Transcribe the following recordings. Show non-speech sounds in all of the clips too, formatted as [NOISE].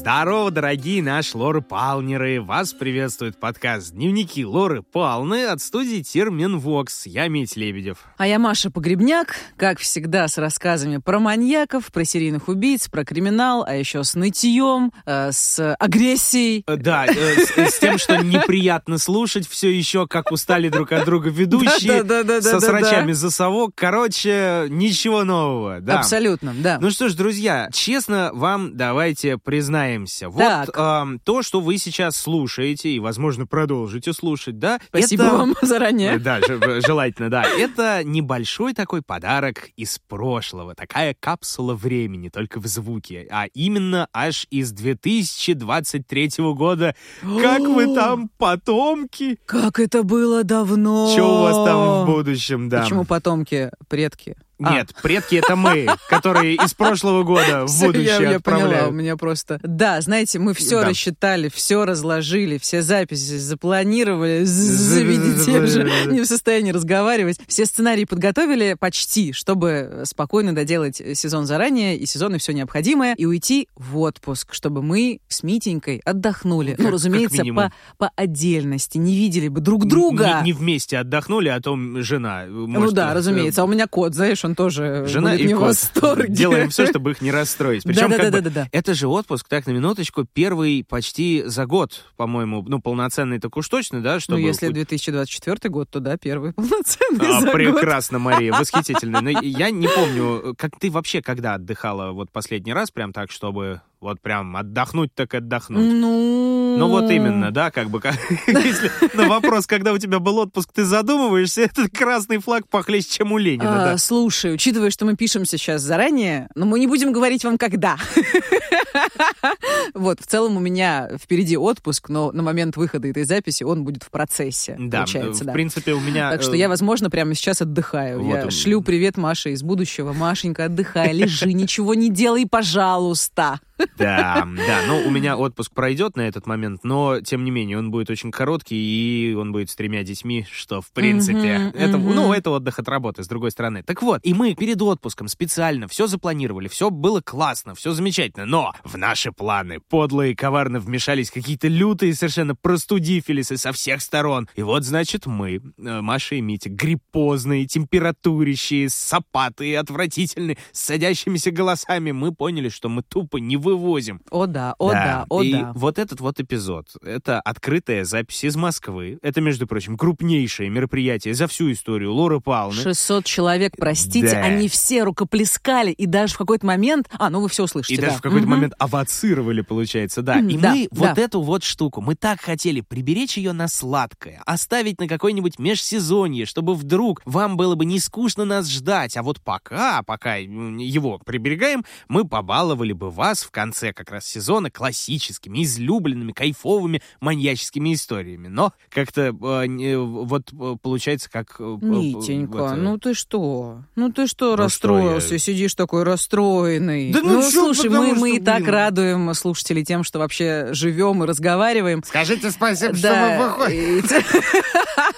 Здорово, дорогие наши Лоры Палнеры! Вас приветствует подкаст «Дневники Лоры Палны» от студии Терминвокс. Я Мить Лебедев. А я Маша Погребняк, как всегда, с рассказами про маньяков, про серийных убийц, про криминал, а еще с нытьем, э, с агрессией. Э, Да, э, с, с тем, что неприятно слушать, все еще как устали друг от друга ведущие, со срачами за совок. Короче, ничего нового. Абсолютно, да. Ну что ж, друзья, честно вам давайте признаемся. Вот ам, то, что вы сейчас слушаете и, возможно, продолжите слушать, да? Спасибо это- вам [LAUGHS] заранее. Э, Да, желательно, да. Это небольшой такой подарок из прошлого. Такая капсула времени, только в звуке. А именно аж из 2023 года. Как вы там, потомки? Как это было давно. Что у вас там в будущем, да? Почему потомки, предки? А. Нет, предки это мы, которые из прошлого года в будущее я, я поняла, у отправляют. меня просто... Да, знаете, мы все Да. рассчитали, все разложили, все записи запланировали, з- видите, уже не в состоянии разговаривать. Все сценарии подготовили почти, чтобы спокойно доделать сезон заранее и сезоны все необходимое, и уйти в отпуск, чтобы мы с Митенькой отдохнули. Ну, как разумеется, по, по отдельности, не видели бы друг друга. Не, не вместе отдохнули, а то жена. ну может, да, э, разумеется. А у меня кот, знаешь, он тоже Жена будет и не в кот. восторге. Делаем все, чтобы их не расстроить. Причем, как бы, Да-да-да-да-да. это же отпуск, так, на минуточку, первый почти за год, по-моему, ну, полноценный так уж точно, да, Ну, чтобы... если хоть- 2024 год, то да, первый [LAUGHS] полноценный А, за год. прекрасно, Мария, восхитительно. Но [LAUGHS] я не помню, как ты вообще когда отдыхала вот последний раз, прям так, чтобы вот прям отдохнуть так отдохнуть. Ну... Ну вот именно, да, как бы, как- [LAUGHS] если на вопрос, когда у тебя был отпуск, ты задумываешься, [LAUGHS] этот красный флаг похлеще, чем у Ленина, А, да. Слушай, учитывая, что мы пишем сейчас заранее, но мы не будем говорить вам когда. [LAUGHS] Вот, в целом у меня впереди отпуск, но на момент выхода этой записи он будет в процессе, Да, получается, в да. принципе, у меня... Так что э, я, возможно, прямо сейчас отдыхаю. вот я шлю привет Маше из будущего. Машенька, отдыхай, лежи, ничего не делай, пожалуйста. Да, да, ну у меня отпуск пройдет на этот момент, но тем не менее он будет очень короткий и он будет с тремя детьми, что в принципе это, ну это отдых от работы с другой стороны. Так вот, и мы перед отпуском специально все запланировали, все было классно, все замечательно, но в наши планы подло и коварно вмешались какие-то лютые совершенно простудифилисы со всех сторон. И вот значит мы, э, Маша и Митя, гриппозные, температурящие, сапатые, отвратительные, с садящимися голосами, мы поняли, что мы тупо не вывозим. О да, о да, о и да. вот этот вот эпизод, это открытая запись из Москвы. Это, между прочим, крупнейшее мероприятие за всю историю Лоры Павловны. 600 человек, простите, Да. они все рукоплескали, и даже в какой-то момент... А, ну вы все услышите, И да. даже в какой-то Мгм. момент авацировали, получается, да. И да, мы да. вот эту вот штуку, мы так хотели приберечь ее на сладкое, оставить на какое-нибудь межсезонье, чтобы вдруг вам было бы не скучно нас ждать. А вот пока, пока его приберегаем, мы побаловали бы вас в конце как раз сезона классическими, излюбленными, кайфовыми маньяческими историями. Но как-то э, вот э, получается как... э, э, Митенька, вот, э, ну ты что? Ну ты что Ну что расстроился? я? Сидишь такой расстроенный. Да ну чё, слушай, мы, что, мы и так радуем слушателей тем, что вообще живем и разговариваем. Скажите спасибо, Да, и [LAUGHS] те-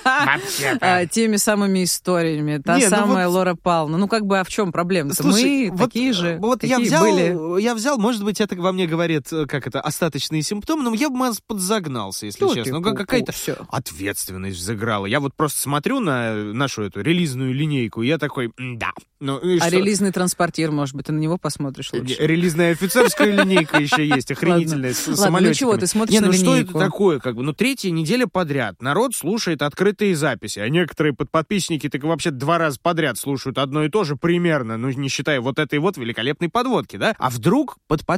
Вообще-то. а, теми самыми историями. Та ну самая Лора Павловна. Ну как бы, а в чем проблема? Мы такие же, Вот я какие взял, были. я взял, может быть, это во мне говорит, э, как это, остаточные симптомы, но я бы подзагнался, если Ну, честно. Ну, какая-то всё. ответственность взыграла. Я вот просто смотрю на нашу эту релизную линейку, и я такой, да. Ну, А что? релизный транспортир, может быть, ты на него посмотришь лучше? Релизная офицерская [LAUGHS] линейка еще есть, охренительная, с Ладно, ну чего, ты смотришь на ну что это такое, как бы, ну третья неделя подряд. Народ слушает открытые записи, а некоторые подписчики так вообще два раза подряд слушают одно и то же примерно, ну не считая вот этой вот великолепной подводки, да? А вдруг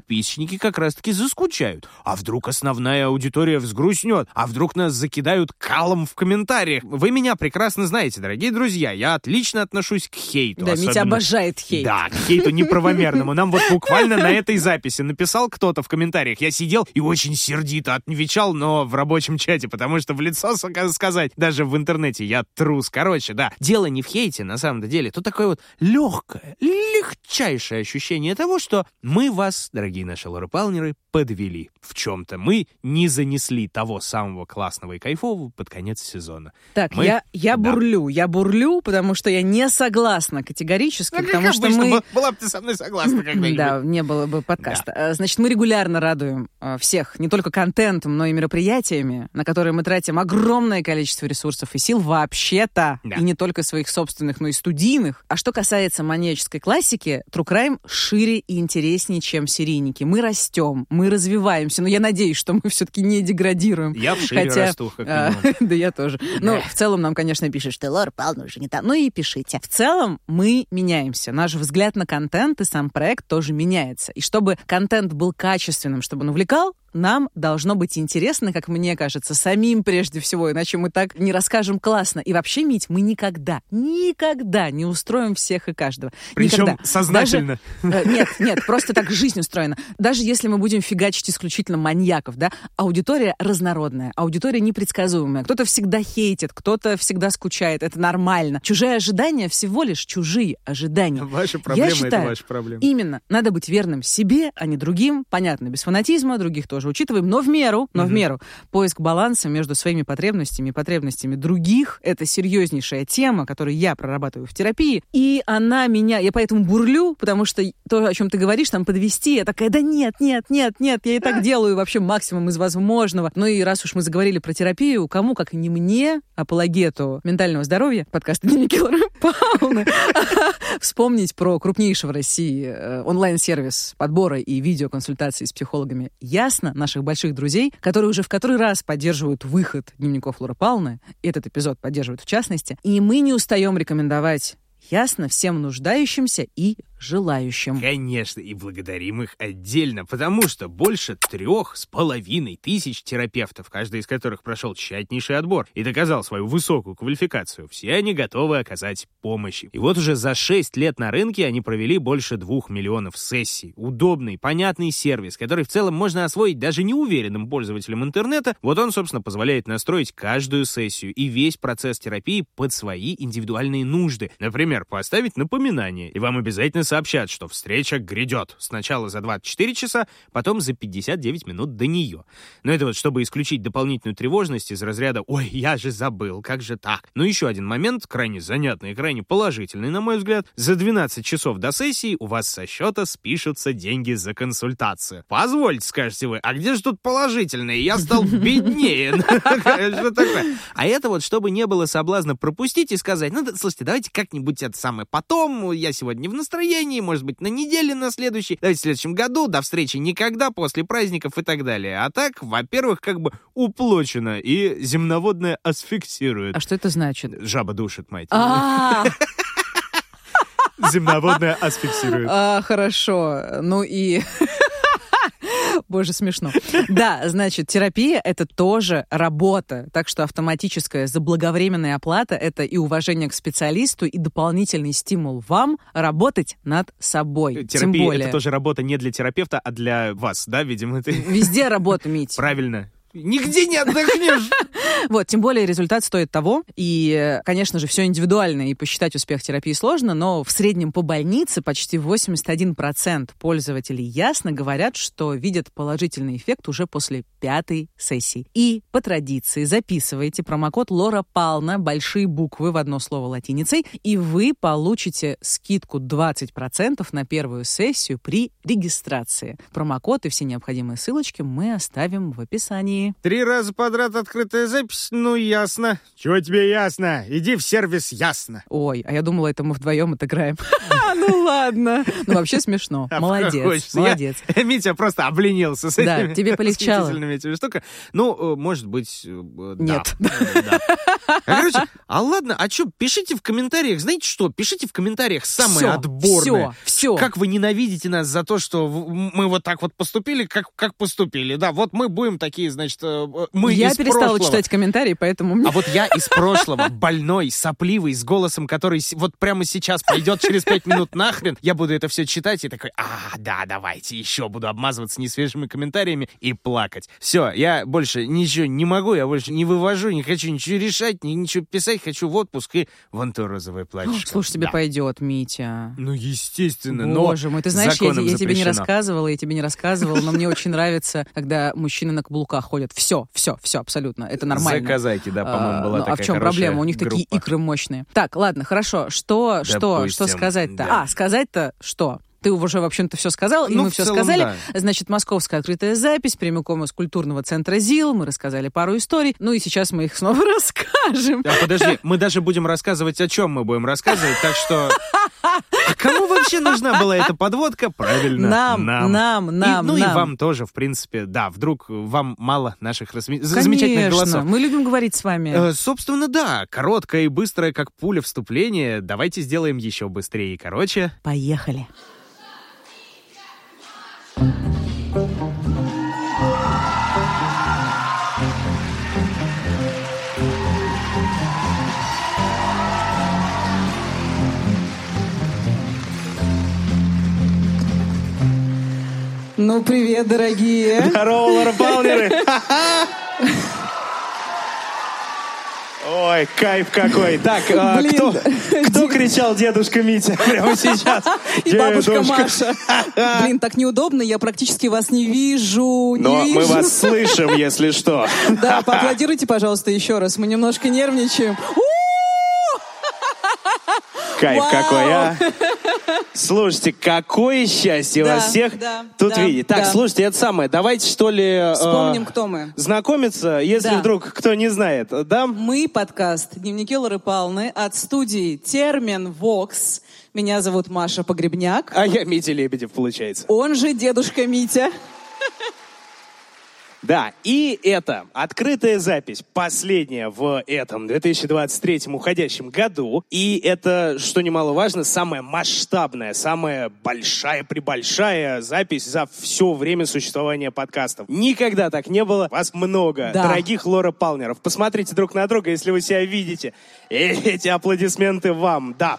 подписчики как раз-таки заскучают? А вдруг основная аудитория взгрустнет? А вдруг нас закидают калом в комментариях? Вы меня прекрасно знаете, дорогие друзья, я отлично отношусь к хейту. Да, Митя особенно- обожает хейт. да, к хейту неправомерному. Нам вот буквально на этой записи написал кто-то в комментариях. Я сидел и очень сердито отвечал, но в рабочем чате, потому что в лицо ска- сказать даже в интернете я трус. Короче, да, дело не в хейте, на самом деле. Тут такое вот легкое, легчайшее ощущение того, что мы вас, дорогие дорогие наши лорепалнеры, подвели. В чем-то мы не занесли того самого классного и кайфового под конец сезона. Так, Мы- я, я да. бурлю, я бурлю, потому что я не согласна категорически, Ну, потому как что обычно, мы... была- была бы ты со мной согласна когда-нибудь. Да, не было бы подкаста. А, Значит, мы регулярно радуем а, всех не только контентом, но и мероприятиями, на которые мы тратим огромное количество ресурсов и сил вообще-то. Да. И не только своих собственных, но и студийных. А что касается маньяческой классики, True Crime шире и интереснее, чем серийники. Мы растем, мы развиваемся, но я надеюсь, что мы все-таки не деградируем. Я в шире Хотя, расту, как а, [LAUGHS] да я тоже. Ну, в целом нам, конечно, пишут, что Лора Павловна уже не там. Ну и пишите. В целом мы меняемся. Наш взгляд на контент и сам проект тоже меняется. И чтобы контент был качественным, чтобы он увлекал, нам должно быть интересно, как мне кажется, самим прежде всего, иначе мы так не расскажем классно. И вообще, Мить, мы никогда, никогда не устроим всех и каждого. Причем Никогда. сознательно. Даже- э, нет, нет, просто так жизнь устроена. Даже если мы будем фигачить исключительно маньяков, да, аудитория разнородная, аудитория непредсказуемая. Кто-то всегда хейтит, кто-то всегда скучает. Это нормально. Чужие ожидания всего лишь чужие ожидания. [LAUGHS] Ваши проблемы — это считаю, ваши проблемы. Именно. Надо быть верным себе, а не другим. Понятно, без фанатизма, других тоже учитываем, но в меру, но в Мгм. меру. Поиск баланса между своими потребностями и потребностями других — это серьезнейшая тема, которую я прорабатываю в терапии. И она меня... Я поэтому бурлю, потому что то, о чем ты говоришь, там подвести, я такая, да нет, нет, нет, нет, я и так делаю вообще максимум из возможного. Ну и раз уж мы заговорили про терапию, кому, как не мне, апологету ментального здоровья, подкаста «Дневники Лоры [LAUGHS] Павловны», [LAUGHS] вспомнить про крупнейший в России э, онлайн-сервис подбора и видеоконсультаций с психологами «Ясно» наших больших друзей, которые уже в который раз поддерживают выход дневников Лоры и этот эпизод поддерживают в частности, и мы не устаем рекомендовать «Ясно» всем нуждающимся и желающим. Конечно, и благодарим их отдельно, потому что больше трех с половиной тысяч терапевтов, каждый из которых прошел тщательнейший отбор и доказал свою высокую квалификацию, все они готовы оказать помощь. И вот уже за 6 лет на рынке они провели больше двух миллионов сессий. Удобный, понятный сервис, который в целом можно освоить даже неуверенным пользователям интернета. Вот он, собственно, позволяет настроить каждую сессию и весь процесс терапии под свои индивидуальные нужды. Например, поставить напоминание, и вам обязательно сообщат, что встреча грядет. Сначала за 24 часа, потом за 59 минут до нее. Но это вот чтобы исключить дополнительную тревожность из разряда «Ой, я же забыл, как же так?». Но еще один момент, крайне занятный и крайне положительный, на мой взгляд. За 12 часов до сессии у вас со счета спишутся деньги за консультацию. Позвольте, скажете вы, а где же тут положительные? Я стал беднее. [LAUGHS] Что такое? А это вот, чтобы не было соблазна пропустить и сказать, ну, слушайте, давайте как-нибудь это самое потом, я сегодня в настроении, может быть, на неделе, на следующей, давайте в следующем году, до встречи никогда, после праздников и так далее. А так, во-первых, как бы уплочено, и земноводное асфиксирует. А что это значит? Жаба душит, мать. А, Земноводное [LAUGHS] асфиксирует. а, хорошо. Ну и... Боже, смешно. Да, значит, терапия — это тоже работа. Так что автоматическая заблаговременная оплата — это и уважение к специалисту, и дополнительный стимул вам работать над собой. Тем Терапия — это тоже работа не для терапевта, а для вас, да, видимо, ты... Везде работа, Мить. Правильно. Нигде не отдохнешь. [LAUGHS] Вот, тем более результат стоит того. И, конечно же, все индивидуально, и посчитать успех терапии сложно, но в среднем по больнице почти 81% пользователей ясно говорят, что видят положительный эффект уже после пятой сессии. И по традиции записывайте промокод Лора Пална, большие буквы в одно слово латиницей, и вы получите скидку 20% на первую сессию при регистрации. Промокод и все необходимые ссылочки мы оставим в описании. Три раза подряд открытая запись? Ну, ясно. Чего тебе ясно? Иди в сервис ясно. Ой, а я думала, это мы вдвоем отыграем. [LAUGHS] Ну ладно. Ну вообще смешно. А Молодец, молодец. [LAUGHS] Митя просто обленился с Да, этими тебе [LAUGHS] полегчало. Ну, э, может быть, э, да. Нет. Да. А, Короче, а ладно, а что, пишите в комментариях, знаете что, пишите в комментариях самое отборное. всё, всё. Как вы ненавидите нас за то, что мы вот так вот поступили, как, как поступили. Да, вот мы будем такие, значит, э, мы я из перестала прошлого. читать комментарии поэтому... А вот я из прошлого, больной, сопливый, с голосом, который вот прямо сейчас пойдет через пять минут нахрен, я буду это все читать и такой, а, да, давайте еще буду обмазываться несвежими комментариями и плакать. Все, я больше ничего не могу, я больше не вывожу, не хочу ничего решать, ничего писать, хочу в отпуск и вон то розовое платьишко. Слушай, тебе да. пойдет, Митя. Ну, естественно, Боже но мой, ты знаешь, я, я тебе не рассказывала, я тебе не рассказывала, но мне очень нравится, когда мужчины на каблуках ходят. Все, все, все, абсолютно. Это нормально. Заказайки, да, по-моему, была ну, такая А в чем проблема? У них группа. такие икры мощные. Так, ладно, хорошо. Что, что, что сказать-то? Да. А, сказать-то что? Ты уже, в общем-то, все сказал, и ну, мы все целом, сказали. Да. Значит, московская открытая запись, прямиком из культурного центра ЗИЛ. Мы рассказали пару историй. Ну и сейчас мы их снова [LAUGHS] расскажем. А подожди, мы даже будем рассказывать, о чем мы будем рассказывать, так что... А кому вообще нужна была эта подводка? Правильно, нам. Нам, нам, нам. И, ну нам. и вам тоже, в принципе, да, вдруг вам мало наших разми... замечательных голосов. мы любим говорить с вами. Э, собственно, да, короткое и быстрое, как пуля вступление. Давайте сделаем еще быстрее и короче. Поехали. Ну, привет, дорогие. Здорово, ларапалнеры. Ой, кайф какой. Так, а, кто, кто кричал дедушка Митя [LAUGHS] прямо [LAUGHS] сейчас? И бабушка Маша. Блин, так неудобно, я практически вас не вижу. Не Но вижу. мы вас слышим, если что. Да, поаплодируйте, пожалуйста, еще раз. Мы немножко нервничаем. Кайф Вау! какой, а? Слушайте, какое счастье Да, вас всех да, тут да, видеть. Так, да. слушайте, это самое, давайте что ли... э, Вспомним, кто мы. Знакомиться, если Да. вдруг кто не знает, да? Мы подкаст «Дневники Лоры Палны» от студии «Термин Вокс». Меня зовут Маша Погребняк. А я Митя Лебедев, получается. Он же дедушка Митя. Да, и это открытая запись, последняя в этом 2023 уходящем году. И это, что немаловажно, самая масштабная, самая большая-пребольшая запись за все время существования подкастов. Никогда так не было. Вас много, Да. дорогих Лора Палнеров. Посмотрите друг на друга, если вы себя видите. Эти аплодисменты вам, да.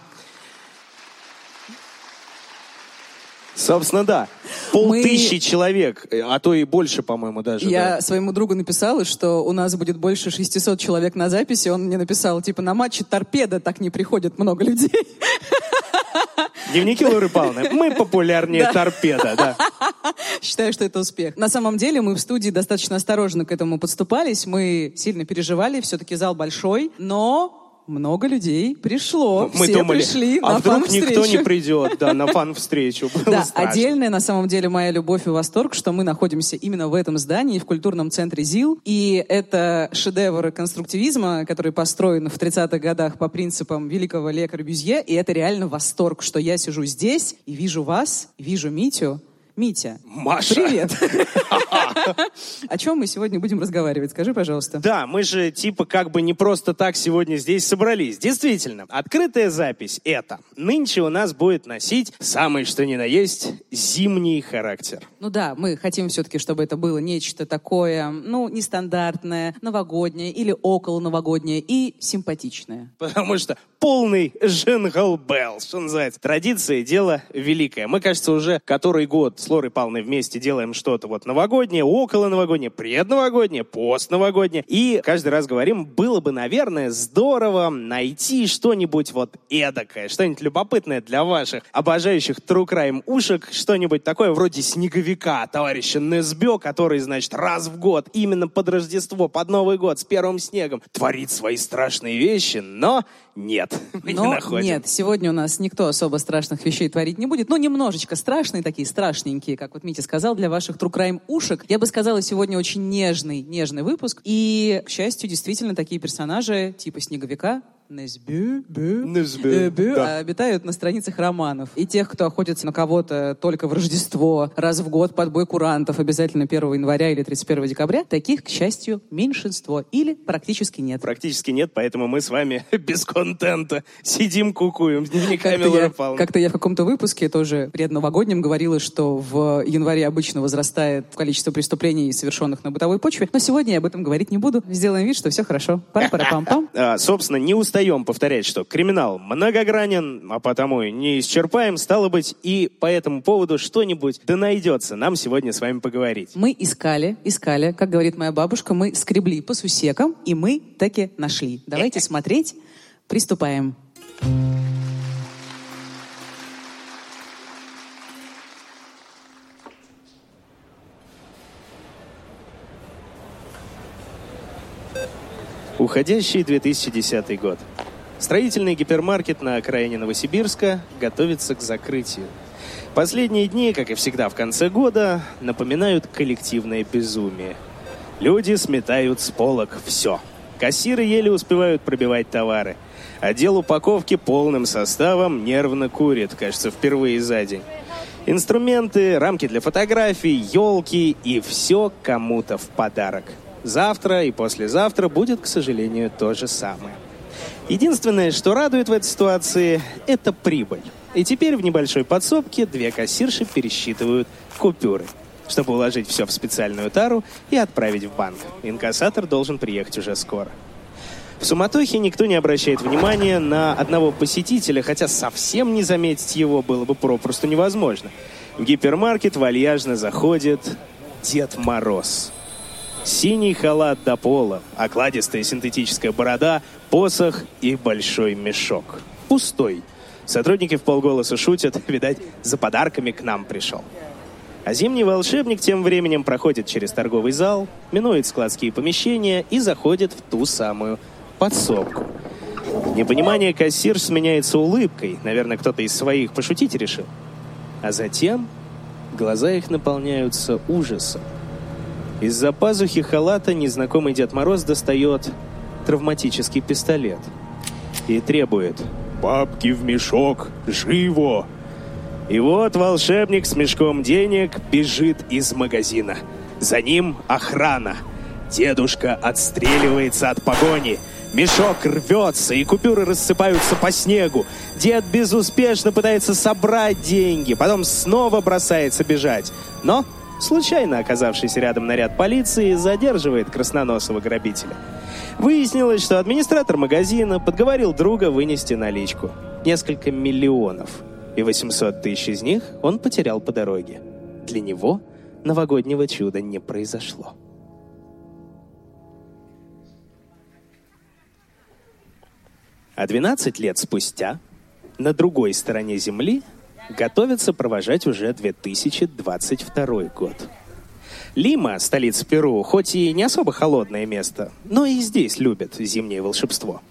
Собственно, да. Полтысячи человек, э, а то и больше, по-моему, даже. Я да. своему другу написала, что у нас будет больше 600 человек на записи. Он мне написал, типа, на матче торпеда так не приходит много людей. Дневники Лоры Павловны. Мы популярнее торпеда, да. Считаю, что это успех. На самом деле мы в студии достаточно осторожно к этому подступались. Мы сильно переживали, все-таки зал большой, но много людей пришло. Мы Все думали, пришли а на вдруг никто не фан-встречу. придет, да, на фан-встречу. [LAUGHS] Да, страшно. отдельная на самом деле моя любовь и восторг, что мы находимся именно в этом здании, в культурном центре ЗИЛ. И это шедевр конструктивизма, который построен в 30-х годах по принципам великого Ле Корбюзье. И это реально восторг, что я сижу здесь и вижу вас, вижу Митю. Митя, Маша. привет. [LAUGHS] О чем мы сегодня будем разговаривать? Скажи, пожалуйста. Да, мы же типа как бы не просто так сегодня здесь собрались. Действительно, открытая запись это. Нынче у нас будет носить самый что ни на есть зимний характер. Ну да, мы хотим все-таки, чтобы это было нечто такое, ну, нестандартное, новогоднее или около новогоднее и симпатичное. Потому что полный джингл белл, что называется. Традиция – дело великое. Мы, кажется, уже который год с Лорой Павловной вместе делаем что-то вот новогоднее, около новогоднее, предновогоднее, постновогоднее. И каждый раз говорим, было бы, наверное, здорово найти что-нибудь вот эдакое, что-нибудь любопытное для ваших обожающих True Crime ушек, что-нибудь такое вроде снеговика товарища Несбё, который, значит, раз в год, именно под Рождество, под Новый год, с первым снегом, творит свои страшные вещи, но нет, [LAUGHS] мы не Но находим. нет, сегодня у нас никто особо страшных вещей творить не будет. Ну, немножечко страшные такие, страшненькие, как вот Митя сказал, для ваших True Crime ушек. Я бы сказала, сегодня очень нежный, нежный выпуск. И, к счастью, действительно такие персонажи типа Снеговика Несбю, бю, Несбю, э, бю, да. а обитают на страницах романов. И тех, кто охотится на кого-то только в Рождество, раз в год под бой курантов, обязательно 1 января или 31 декабря, таких, к счастью, меньшинство или практически нет. Практически нет, поэтому мы с вами [LAUGHS] без контента сидим, кукуем с дневниками Как-то Лоры я, Павловны. как-то я в каком-то выпуске тоже предновогоднем говорила, что в январе обычно возрастает количество преступлений, совершенных на бытовой почве. Но сегодня я об этом говорить не буду. Сделаем вид, что все хорошо. Пам-пара-пам-пам. [LAUGHS] А, собственно, не устаем повторять, что криминал многогранен, а потому и не исчерпаем, стало быть, и по этому поводу что-нибудь да найдется нам сегодня с вами поговорить. Мы искали, искали, как говорит моя бабушка, мы скребли по сусекам, и мы таки нашли. Давайте [LAUGHS] смотреть. Приступаем. Уходящий 2010 год. Строительный гипермаркет на окраине Новосибирска готовится к закрытию. Последние дни, как и всегда в конце года, напоминают коллективное безумие. Люди сметают с полок все. Кассиры еле успевают пробивать товары. Отдел упаковки полным составом нервно курит, кажется, впервые за день. Инструменты, рамки для фотографий, елки и все кому-то в подарок. Завтра и послезавтра будет, к сожалению, то же самое. Единственное, что радует в этой ситуации, это прибыль. И теперь в небольшой подсобке две кассирши пересчитывают купюры, чтобы уложить все в специальную тару и отправить в банк. Инкассатор должен приехать уже скоро. В суматохе никто не обращает внимания на одного посетителя, хотя совсем не заметить его было бы попросту невозможно. В гипермаркет вальяжно заходит Дед Мороз. Синий халат до пола, окладистая синтетическая борода, посох и большой мешок. Пустой. Сотрудники в полголоса шутят, [LAUGHS] видать, за подарками к нам пришел. А зимний волшебник тем временем проходит через торговый зал, минует складские помещения и заходит в ту самую подсобку. Непонимание кассир сменяется улыбкой. Наверное, кто-то из своих пошутить решил. А затем глаза их наполняются ужасом. Из-за пазухи халата незнакомый Дед Мороз достает травматический пистолет и требует «Бабки в мешок! Живо!» И вот волшебник с мешком денег бежит из магазина. За ним охрана. Дедушка отстреливается от погони. Мешок рвется, и купюры рассыпаются по снегу. Дед безуспешно пытается собрать деньги, потом снова бросается бежать. Но случайно оказавшийся рядом наряд полиции задерживает красноносого грабителя. Выяснилось, что администратор магазина подговорил друга вынести наличку. Несколько миллионов. И 800 тысяч из них он потерял по дороге. Для него новогоднего чуда не произошло. А 12 лет спустя на другой стороне Земли готовятся провожать уже 2022 год. Лима, столица Перу, хоть и не особо холодное место, но и здесь любят зимнее волшебство.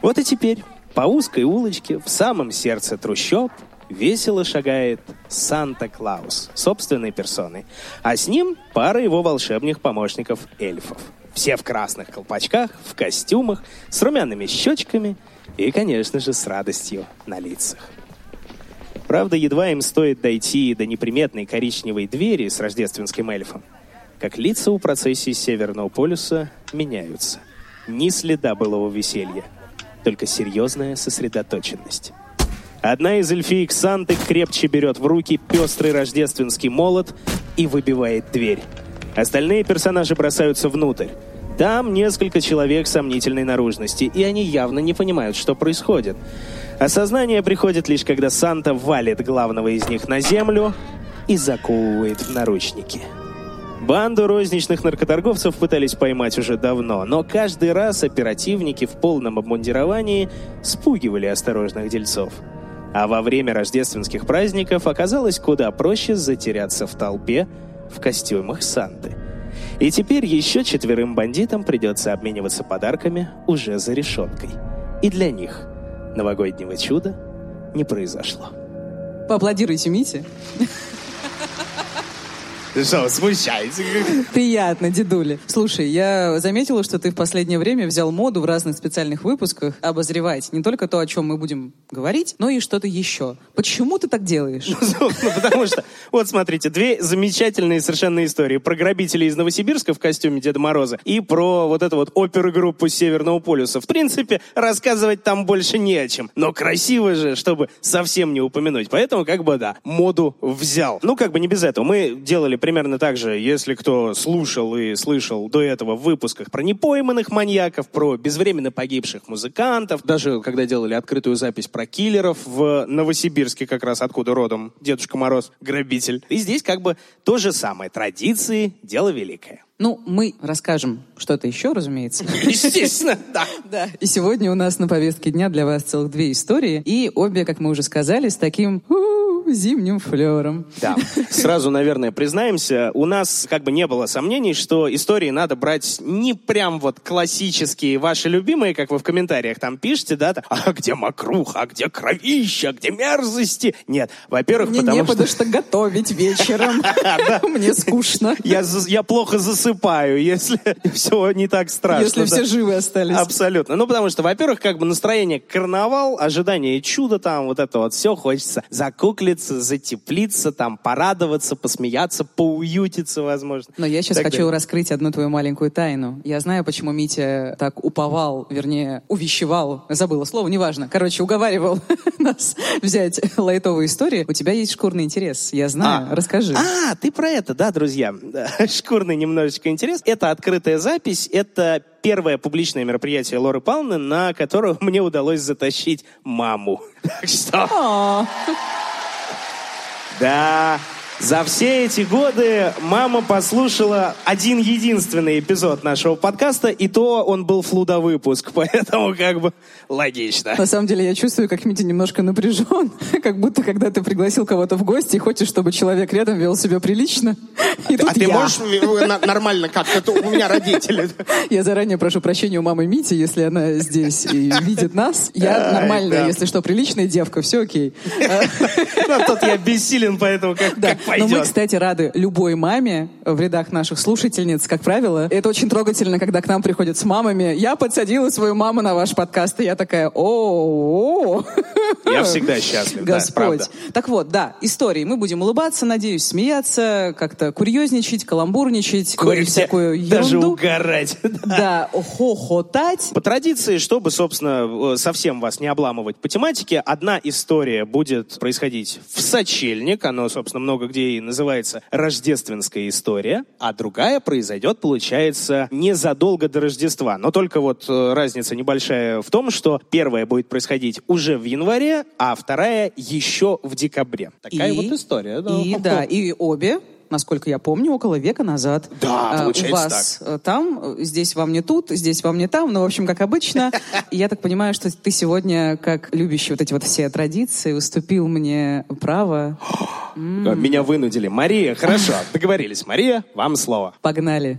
Вот и теперь по узкой улочке в самом сердце трущоб весело шагает Санта-Клаус собственной персоной, а с ним пара его волшебных помощников эльфов. Все в красных колпачках, в костюмах, с румяными щечками и, конечно же, с радостью на лицах. Правда, едва им стоит дойти до неприметной коричневой двери с рождественским эльфом, как лица у процессии Северного полюса меняются. Ни следа былого веселья, только серьезная сосредоточенность. Одна из эльфиек Санты крепче берет в руки пестрый рождественский молот и выбивает дверь. Остальные персонажи бросаются внутрь. Там несколько человек сомнительной наружности, и они явно не понимают, что происходит. Осознание приходит лишь, когда Санта валит главного из них на землю и заковывает в наручники. Банду розничных наркоторговцев пытались поймать уже давно, но каждый раз оперативники в полном обмундировании спугивали осторожных дельцов. А во время рождественских праздников оказалось куда проще затеряться в толпе в костюмах Санты. И теперь еще четверым бандитам придется обмениваться подарками уже за решеткой. И для них новогоднего чуда не произошло. Поаплодируйте Мите. Что, смущаете? Приятно, дедули. Слушай, я заметила, что ты в последнее время взял моду в разных специальных выпусках обозревать не только то, о чем мы будем говорить, но и что-то еще. Почему ты так делаешь? [LAUGHS] Ну, потому что, вот смотрите, две замечательные совершенно истории. Про грабителей из Новосибирска в костюме Деда Мороза и про вот эту вот оперу-группу Северного полюса. В принципе, рассказывать там больше не о чем. Но красиво же, чтобы совсем не упомянуть. Поэтому, как бы, да, моду взял. Ну, как бы не без этого. Мы делали примерно так же, если кто слушал и слышал до этого в выпусках про непойманных маньяков, про безвременно погибших музыкантов, даже когда делали открытую запись про киллеров в Новосибирске, как раз откуда родом Дедушка Мороз, грабитель. И здесь как бы то же самое. Традиции – дело великое. Ну, мы расскажем что-то еще, разумеется. [LAUGHS] Естественно, да. Да. И сегодня у нас на повестке дня для вас целых две истории. И обе, как мы уже сказали, с таким зимним флером. Да. Сразу, наверное, признаемся, у нас как бы не было сомнений, что истории надо брать не прям вот классические, ваши любимые, как вы в комментариях там пишете, да, а где мокруха, а где кровища, а где мерзости. Нет, во-первых, Мне потому не что... что готовить вечером. [LAUGHS] [LAUGHS] Мне скучно. Я, плохо засыпаю, если [LAUGHS] все не так страшно. Если все живы остались. Абсолютно. Ну, потому что, во-первых, как бы настроение карнавал, ожидание чуда там, вот это вот все, хочется закуклиться, затеплиться, там, порадоваться, посмеяться, поуютиться, возможно. Но я сейчас Так хочу далее. раскрыть одну твою маленькую тайну. Я знаю, почему Митя так уповал, вернее, увещевал, забыла слово, неважно. Короче, уговаривал [LAUGHS] нас взять лайтовые истории. У тебя есть шкурный интерес, я знаю. А. Расскажи. А, ты про это, да, друзья? [LAUGHS] Шкурный немножечко интерес. Это открытая запись, это первое публичное мероприятие Лоры Павловны, на которое [LAUGHS] мне удалось затащить маму. Так что... А, Да, за все эти годы мама послушала один единственный эпизод нашего подкаста, и то он был флудовыпуск, [LAUGHS] поэтому как бы логично. На самом деле я чувствую, как Митя немножко напряжен, [LAUGHS] как будто когда ты пригласил кого-то в гости и хочешь, чтобы человек рядом вел себя прилично. И тут А ты я. можешь на- нормально как-то? Это У меня родители. [LAUGHS] Я заранее прошу прощения у мамы Мити, если она здесь и видит нас. Я нормальная, если что, приличная девка, все окей. Ну, Тут я бессилен, поэтому как Да. как Но мы, пойдет. кстати, рады любой маме в рядах наших слушательниц, как правило. Это очень трогательно, когда к нам приходят с мамами. Я подсадила свою маму на ваш подкаст, и я такая, о Я всегда счастлив, да, Господь. правда. так вот, да, истории. Мы будем улыбаться, надеюсь, смеяться, как-то курьезничать, каламбурничать, говорить всякую Даже ерунду. угорать. [LAUGHS] Да, хохотать. По традиции, чтобы, собственно, э, совсем вас не обламывать по тематике, одна история будет происходить в сочельник, оно, собственно, много где и называется рождественская история, а другая произойдет, получается, незадолго до Рождества. Но только вот э, разница небольшая в том, что первая будет происходить уже в январе, а вторая еще в декабре. Такая И- вот история. да. И да, и обе насколько я помню, около века назад. Да, А, получается У вас э, там, э, здесь вам не тут, здесь вам не там, ну, в общем, как обычно. [LAUGHS] И я так понимаю, что ты сегодня, как любящий вот эти вот все традиции, уступил мне право. Меня вынудили. Мария, хорошо, [LAUGHS] договорились. Мария, вам слово. Погнали.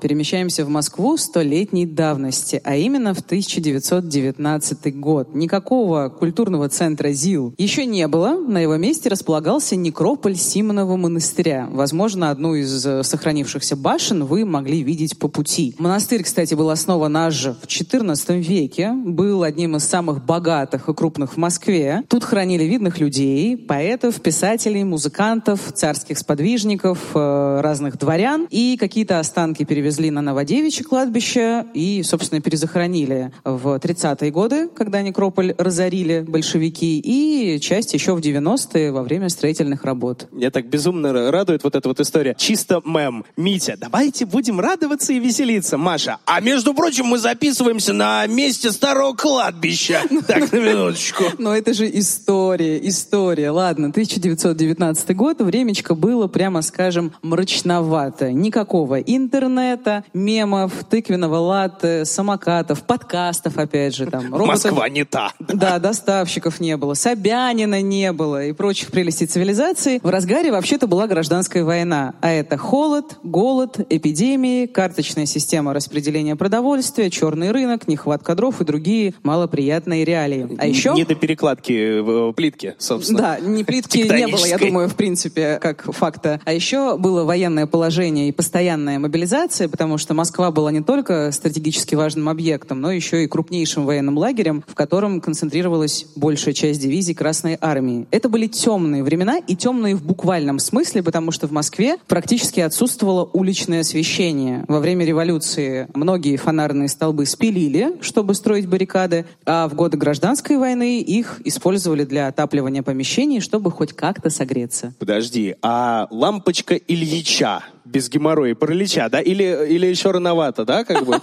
Перемещаемся в Москву столетней давности, а именно в 1919 год. Никакого культурного центра ЗИЛ еще не было. На его месте располагался некрополь Симонова монастыря. Возможно, одну из э, сохранившихся башен вы могли видеть по пути. Монастырь, кстати, был основан аж в XIV веке. Был одним из самых богатых и крупных в Москве. Тут хранили видных людей, поэтов, писателей, музыкантов, царских сподвижников, э, разных дворян. И какие-то останки перевезли на Новодевичье кладбище и, собственно, перезахоронили в 30-е годы, когда некрополь разорили большевики, и часть еще в 90-е во время строительных работ. Меня так безумно радует вот эта вот история. Чисто мем. Митя, давайте будем радоваться и веселиться. Маша, а между прочим, мы записываемся на месте старого кладбища. [LAUGHS] Так, на минуточку. Но это же история, история. Ладно, 1919 год, времечко было, прямо скажем, мрачновато. Никакого интернета, интернета, мемов, тыквенного латте, самокатов, подкастов, опять же, там. Роботов, Москва не та. Да, доставщиков не было, Собянина не было и прочих прелестей цивилизации. В разгаре вообще-то была гражданская война. А это холод, голод, эпидемии, карточная система распределения продовольствия, черный рынок, нехватка дров и другие малоприятные реалии. А еще... Не до перекладки э, плитки, собственно. Да, не плитки не было, я думаю, в принципе, как факта. А еще было военное положение и постоянная мобилизация, потому что Москва была не только стратегически важным объектом, но еще и крупнейшим военным лагерем, в котором концентрировалась большая часть дивизий Красной Армии. Это были темные времена и темные в буквальном смысле, потому что в Москве практически отсутствовало уличное освещение. Во время революции многие фонарные столбы спилили, чтобы строить баррикады, а в годы гражданской войны их использовали для отапливания помещений, чтобы хоть как-то согреться. Подожди, а лампочка Ильича без геморроя и паралича, да? Или, или еще рановато, да, как бы?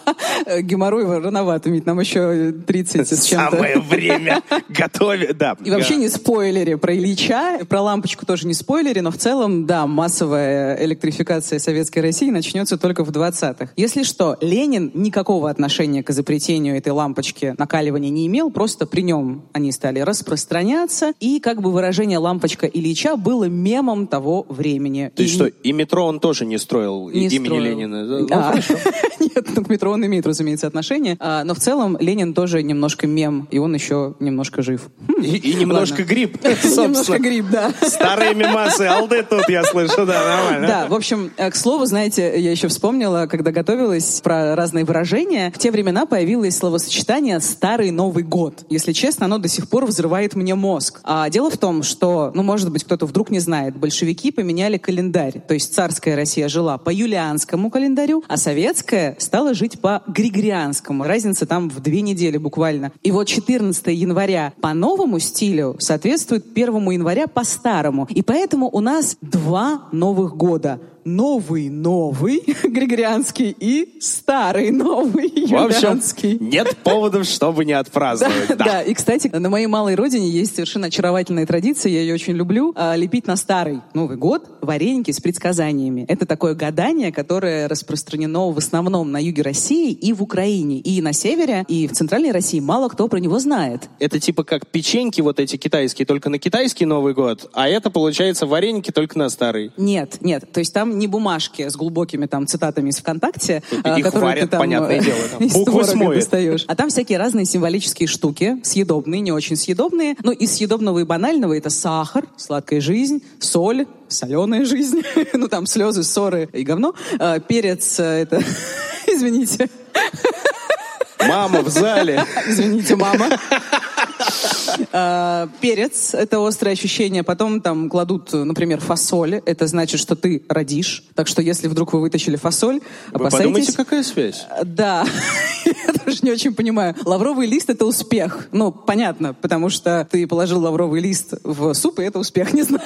Геморрой рановато, ведь нам еще 30 с чем-то. Самое время готовить, да. И вообще не спойлери про Ильича, про лампочку тоже не спойлери, но в целом, да, массовая электрификация Советской России начнется только в 20-х. Если что, Ленин никакого отношения к изобретению этой лампочки накаливания не имел, просто при нем они стали распространяться, и как бы выражение «лампочка Ильича» было мемом того времени. То есть И- что, и метро он тоже не строил Не имени строил. Ленина? Ну, А, хорошо. [LAUGHS] Нет, ну, к метро он имеет, разумеется, отношение. А, но в целом Ленин тоже немножко мем, и он еще немножко жив. Хм, И, и немножко Ладно. гриб, [LAUGHS] Немножко собственно. гриб, да. Старые мемасы, алды тут, я слышу, да, нормально. Да, в общем, э, к слову, знаете, я еще вспомнила, когда готовилась про разные выражения, в те времена появилось словосочетание «старый Новый год». Если честно, оно до сих пор взрывает мне мозг. А дело в том, что, ну, может быть, кто-то вдруг не знает, большевики поменяли календарь. То есть царская Россия жила по юлианскому календарю, а советская стала жить по григорианскому. Разница там в две недели буквально. И вот 14 января по новому стилю соответствует 1 января по старому. И поэтому у нас два новых года. Новый новый [LAUGHS] григорианский и старый новый В общем, юлианский. нет поводов, чтобы не отпраздновать. Да, да, и, кстати, на моей малой родине есть совершенно очаровательная традиция, я ее очень люблю, а, лепить на старый Новый год вареники с предсказаниями. Это такое гадание, которое распространено в основном на юге России и в Украине, и на севере, и в центральной России мало кто про него знает. Это типа как печеньки вот эти китайские, только на китайский Новый год, а это, получается, вареники только на старый. Нет, нет, то есть там не бумажки с глубокими там цитатами из ВКонтакте, а, Их которые варят, ты там понятное э, дело, [LAUGHS] там. из Буквы творога достаешь. А там всякие разные символические штуки, съедобные, не очень съедобные. Ну, из съедобного и банального это сахар, сладкая жизнь, соль, соленая жизнь, [LAUGHS] ну там слезы, ссоры и говно. А, Перец э, это, [LAUGHS] извините, Мама в зале. Извините, мама. А, [LAUGHS] Перец — это острое ощущение. Потом там кладут, например, фасоль. Это значит, что ты родишь. Так что если вдруг вы вытащили фасоль, Вы опасайтесь. подумайте, какая связь? Да, [LAUGHS] я даже не очень понимаю. Лавровый лист — это успех. Ну, понятно, потому что ты положил лавровый лист в суп, и это успех, не знаю.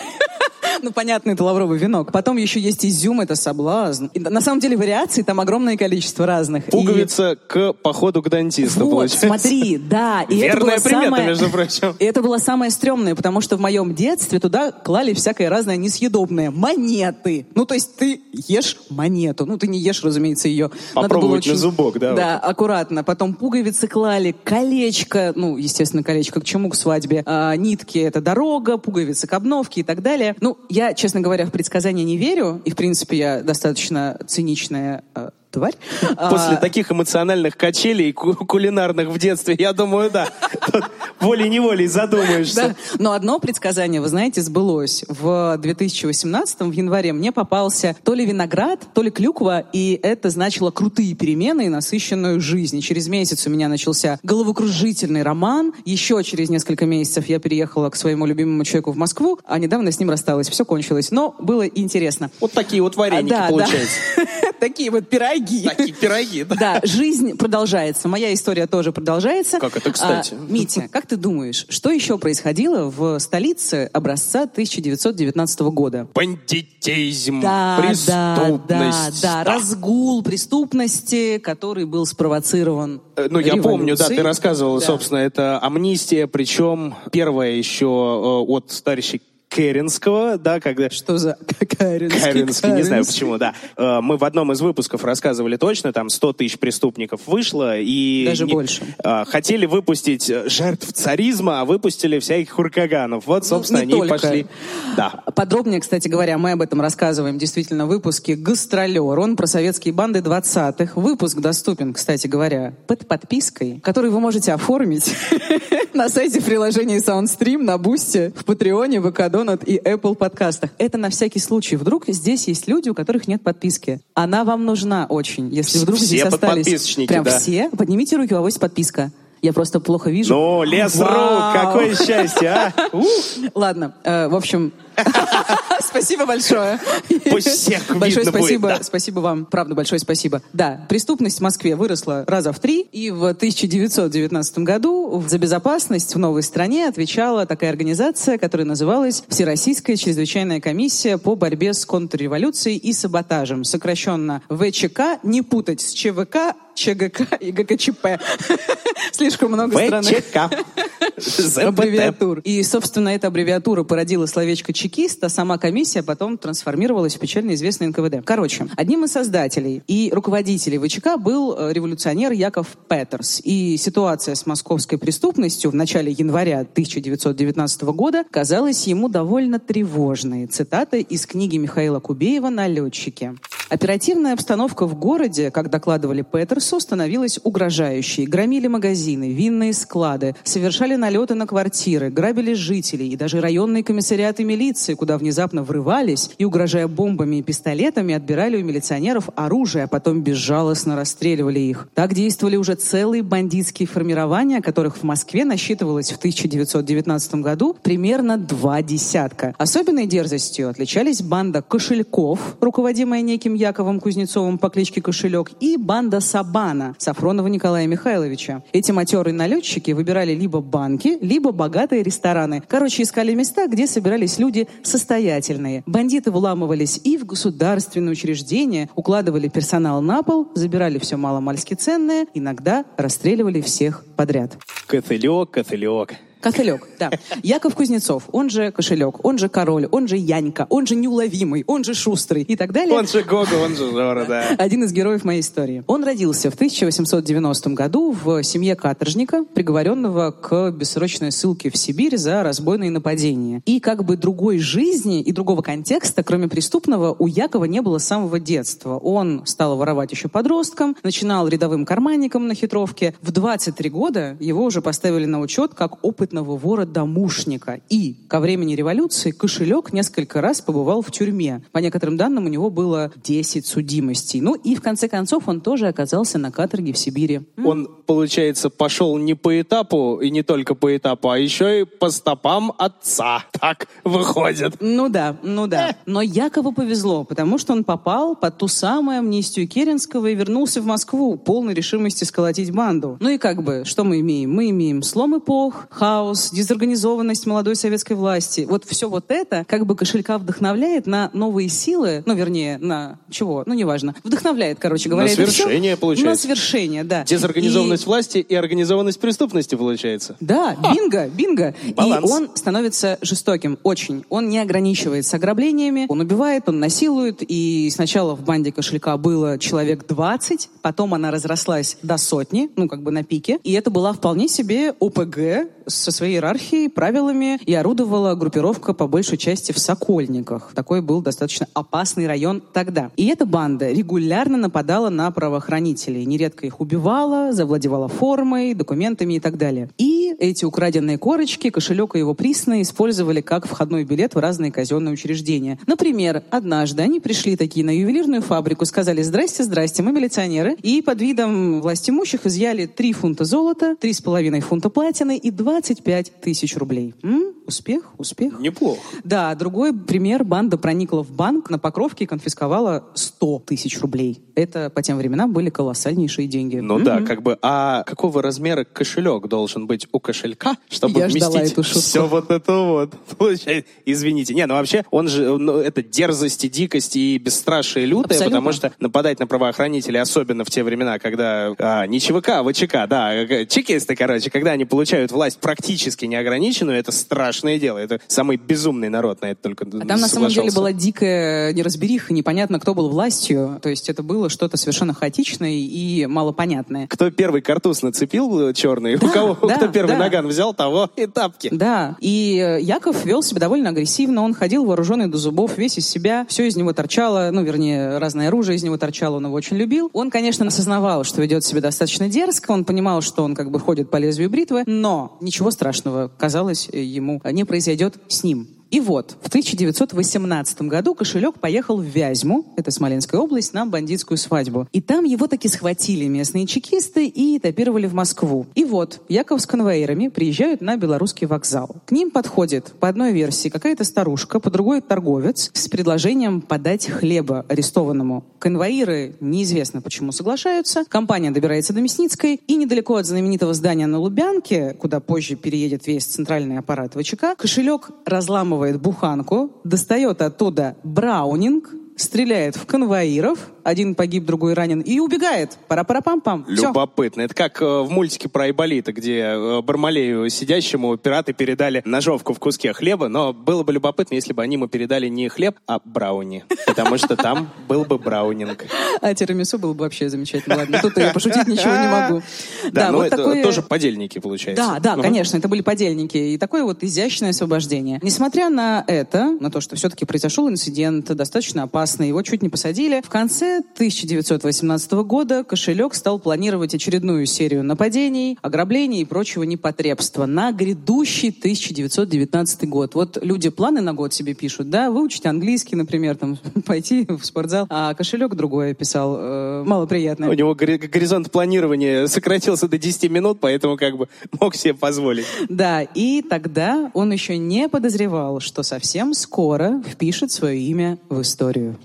Ну, понятно, это лавровый венок. Потом еще есть изюм, это соблазн. И на самом деле вариаций там огромное количество разных. И- Пуговица к походу к дантисту, вот, получается. смотри, да. И это Верная было примета, самое... между прочим. [LAUGHS] И это было самое стрёмное, потому что в моем детстве туда клали всякое разное несъедобное. Монеты. Ну, то есть ты ешь монету. Ну, ты не ешь, разумеется, ее. Попробовать на зубок, да, Да, аккуратно. Потом пуговицы клали, колечко, ну, естественно, колечко к чему? К свадьбе. А, нитки — это дорога, пуговицы к обновке и так далее. Ну, я, честно говоря, в предсказания не верю. И, в принципе, я достаточно циничная э, тварь. После А, таких эмоциональных качелей ку- кулинарных в детстве, я думаю, да. Волей-неволей задумаешься. Да. Но одно предсказание, вы знаете, сбылось. В 2018 в январе мне попался то ли виноград, то ли клюква, и это значило крутые перемены и насыщенную жизнь. И через месяц у меня начался головокружительный роман. Еще через несколько месяцев я переехала к своему любимому человеку в Москву, а недавно с ним рассталась. Все кончилось. Но было интересно. Вот такие вот вареники А, да, получаются. да. [LAUGHS] Такие вот пироги. Такие пироги, да. Да, жизнь продолжается. Моя история тоже продолжается. Как это, кстати? А, Митя, как ты думаешь, что еще происходило в столице образца 1919 года? Бандитизм, Да, да, преступность. да, да, разгул преступности, который был спровоцирован. Э, Ну, я помню, да, ты революцией. рассказывал, Да. собственно, это амнистия, причем первая еще э, от товарища Керенского, да, когда... Что за [LAUGHS] Каринский? Каринский, не знаю почему, да. Э, Мы в одном из выпусков рассказывали точно, там 100 тысяч преступников вышло, и... Даже не- больше. э, Хотели выпустить э, жертв царизма, а выпустили всяких хуркаганов. Вот, собственно, не они только. пошли... Да. Подробнее, кстати говоря, мы об этом рассказываем действительно в выпуске «Гастролер». Он про советские банды 20-х. Выпуск доступен, кстати говоря, под подпиской, который вы можете оформить [LAUGHS] на сайте приложения SoundStream, на Бусте, в Патреоне, Вакадонат и Apple подкастах. Это на всякий случай. Вдруг здесь есть люди, у которых нет подписки. Она вам нужна очень, если вдруг Все здесь остались... Прям да. все? Поднимите руки, у вас подписка. Я просто плохо вижу. Ну, лес рук, Вау! какое счастье, а! [LAUGHS] Ладно, э, в общем, [LAUGHS] спасибо большое. Пусть всех [LAUGHS] Большое будет, спасибо, да. спасибо вам, правда, большое спасибо. Да, преступность в Москве выросла раза в три, и в 1919 году за безопасность в новой стране отвечала такая организация, которая называлась Всероссийская чрезвычайная комиссия по борьбе с контрреволюцией и саботажем, сокращенно ВЧК, не путать с ЧВК, ЧГК и ГКЧП. [LAUGHS] Слишком много стран [LAUGHS] ВЧК. ЗПТ. аббревиатур. И, собственно, эта аббревиатура породила словечко чекист, а сама комиссия потом трансформировалась в печально известный НКВД. Короче, одним из создателей и руководителей ВЧК был э, революционер Яков Петерс. И ситуация с московской преступностью в начале января 1919 года казалась ему довольно тревожной. Цитата из книги Михаила Кубеева «Налетчики». Оперативная обстановка в городе, как докладывали Петерсу, становилась угрожающей. Громили магазины, винные склады, совершали налеты на квартиры, грабили жителей и даже районные комиссариаты милиции, куда внезапно врывались и, угрожая бомбами и пистолетами, отбирали у милиционеров оружие, а потом безжалостно расстреливали их. Так действовали уже целые бандитские формирования, которых в Москве насчитывалось в 1919 году примерно два десятка. Особенной дерзостью отличались банда Кошельков, руководимая неким Яковом Кузнецовым по кличке Кошелек, и банда Сабана Сафронова Николая Михайловича. Эти матерые налетчики выбирали либо банки, либо богатые рестораны. Короче, искали места, где собирались люди состоятельные. Бандиты вламывались и в государственные учреждения, укладывали персонал на пол, забирали все маломальски ценное, иногда расстреливали всех подряд. Котелек, котелек. Кошелек, да. Яков Кузнецов, он же кошелек, он же король, он же Янька, он же неуловимый, он же шустрый и так далее. Он же Гога, он же Жора, да. [LAUGHS] Один из героев моей истории. Он родился в 1890 году в семье каторжника, приговоренного к бессрочной ссылке в Сибирь за разбойные нападения. И как бы другой жизни и другого контекста, кроме преступного, у Якова не было с самого детства. Он стал воровать еще подростком, начинал рядовым карманником на хитровке. В 23 года его уже поставили на учет как опытного вора-домушника. И ко времени революции кошелек несколько раз побывал в тюрьме. По некоторым данным, у него было 10 судимостей. Ну и в конце концов он тоже оказался на каторге в Сибири. Он, получается, пошел не по этапу, и не только по этапу, а еще и по стопам отца. Так выходит. Ну да, ну да. Но Якову повезло, потому что он попал под ту самую амнистию Керенского и вернулся в Москву, полной решимости сколотить банду. Ну и как бы, что мы имеем? Мы имеем слом эпох, хаос, дезорганизованность молодой советской власти. Вот все вот это как бы кошелька вдохновляет на новые силы, ну вернее, на чего, ну неважно. Вдохновляет, короче говоря. На свершение, получается. На свершение, да. Дезорганизованность И- власти и организованность преступности, получается. да, бинго, бинго. Баланс. И он становится жестоким очень. Он не ограничивается ограблениями, он убивает, он насилует. И сначала в банде кошелька было человек 20, потом она разрослась до сотни, ну как бы на пике. И это была вполне себе ОПГ со своей иерархией, правилами, и орудовала группировка по большей части в Сокольниках. Такой был достаточно опасный район тогда. И эта банда регулярно нападала на правоохранителей, нередко их убивала, завладевала формой, документами и так далее. И эти украденные корочки кошелек и его присные использовали как входной билет в разные казенные учреждения. Например, однажды они пришли такие на ювелирную фабрику, сказали «Здрасте, здрасте, мы милиционеры», и под видом властимущих изъяли 3 фунта золота, 3,5 фунта платины и 25 тысяч рублей. М? Успех, успех. Неплохо. Да, другой пример. Банда проникла в банк на Покровке и конфисковала 100 тысяч рублей. Это по тем временам были колоссальнейшие деньги. Ну да, как бы, а какого размера кошелек должен быть у кошелька, [LAUGHS] чтобы Я вместить эту шутку. все вот это вот? [LAUGHS] Получается, извините. Не, ну вообще, он же, ну, это дерзость и дикость и бесстрашие лютое, Абсолютно. потому что нападать на правоохранителей, особенно в те времена, когда а, не ЧВК, а ВЧК, да, э, чекисты, короче, когда они получают власть практически неограниченную, это страшно страшное дело. Это самый безумный народ на это только А там на самом деле была дикая неразбериха, непонятно, кто был властью. То есть это было что-то совершенно хаотичное и малопонятное. Кто первый картуз нацепил черный, у кого да, кто первый да. наган взял, того и тапки. Да, и э, Яков вел себя довольно агрессивно, он ходил вооруженный до зубов, весь из себя, все из него торчало, ну, вернее, разное оружие из него торчало, он его очень любил. Он, конечно, осознавал, что ведет себя достаточно дерзко, он понимал, что он как бы ходит по лезвию бритвы, но ничего страшного, казалось, э, ему не произойдет с ним. И вот, в 1918 году кошелек поехал в Вязьму, это Смоленская область, на бандитскую свадьбу. И там его таки схватили местные чекисты и этапировали в Москву. И вот, Яков с конвоирами приезжают на белорусский вокзал. К ним подходит, по одной версии, какая-то старушка, по другой торговец с предложением подать хлеба арестованному. Конвоиры неизвестно почему соглашаются. Компания добирается до Мясницкой и недалеко от знаменитого здания на Лубянке, куда позже переедет весь центральный аппарат ВЧК, кошелек разламывает буханку, достает оттуда браунинг, стреляет в конвоиров, один погиб, другой ранен, и убегает. Пара-пара-пам-пам. Любопытно. Это как э, в мультике про Айболита, где э, Бармалею сидящему пираты передали ножовку в куске хлеба, но было бы любопытно, если бы они ему передали не хлеб, а брауни. Потому что там был бы браунинг. А тирамису было бы вообще замечательно. Ладно, тут я пошутить ничего не могу. Да, ну вот это такое- тоже подельники, получается. Да, да, конечно, это были подельники. И такое вот изящное освобождение. Несмотря на это, на то, что все-таки произошел инцидент, достаточно опасный, его чуть не посадили, в конце 1918 года кошелек стал планировать очередную серию нападений, ограблений и прочего непотребства на грядущий 1919 год. Вот люди планы на год себе пишут, да, выучить английский, например, там, [LAUGHS] пойти в спортзал, а кошелек другое писал, э, малоприятное. У него гори- горизонт планирования [LAUGHS] сократился до 10 минут, поэтому как бы [LAUGHS] мог себе позволить. Да, и тогда он еще не подозревал, что совсем скоро впишет свое имя в историю.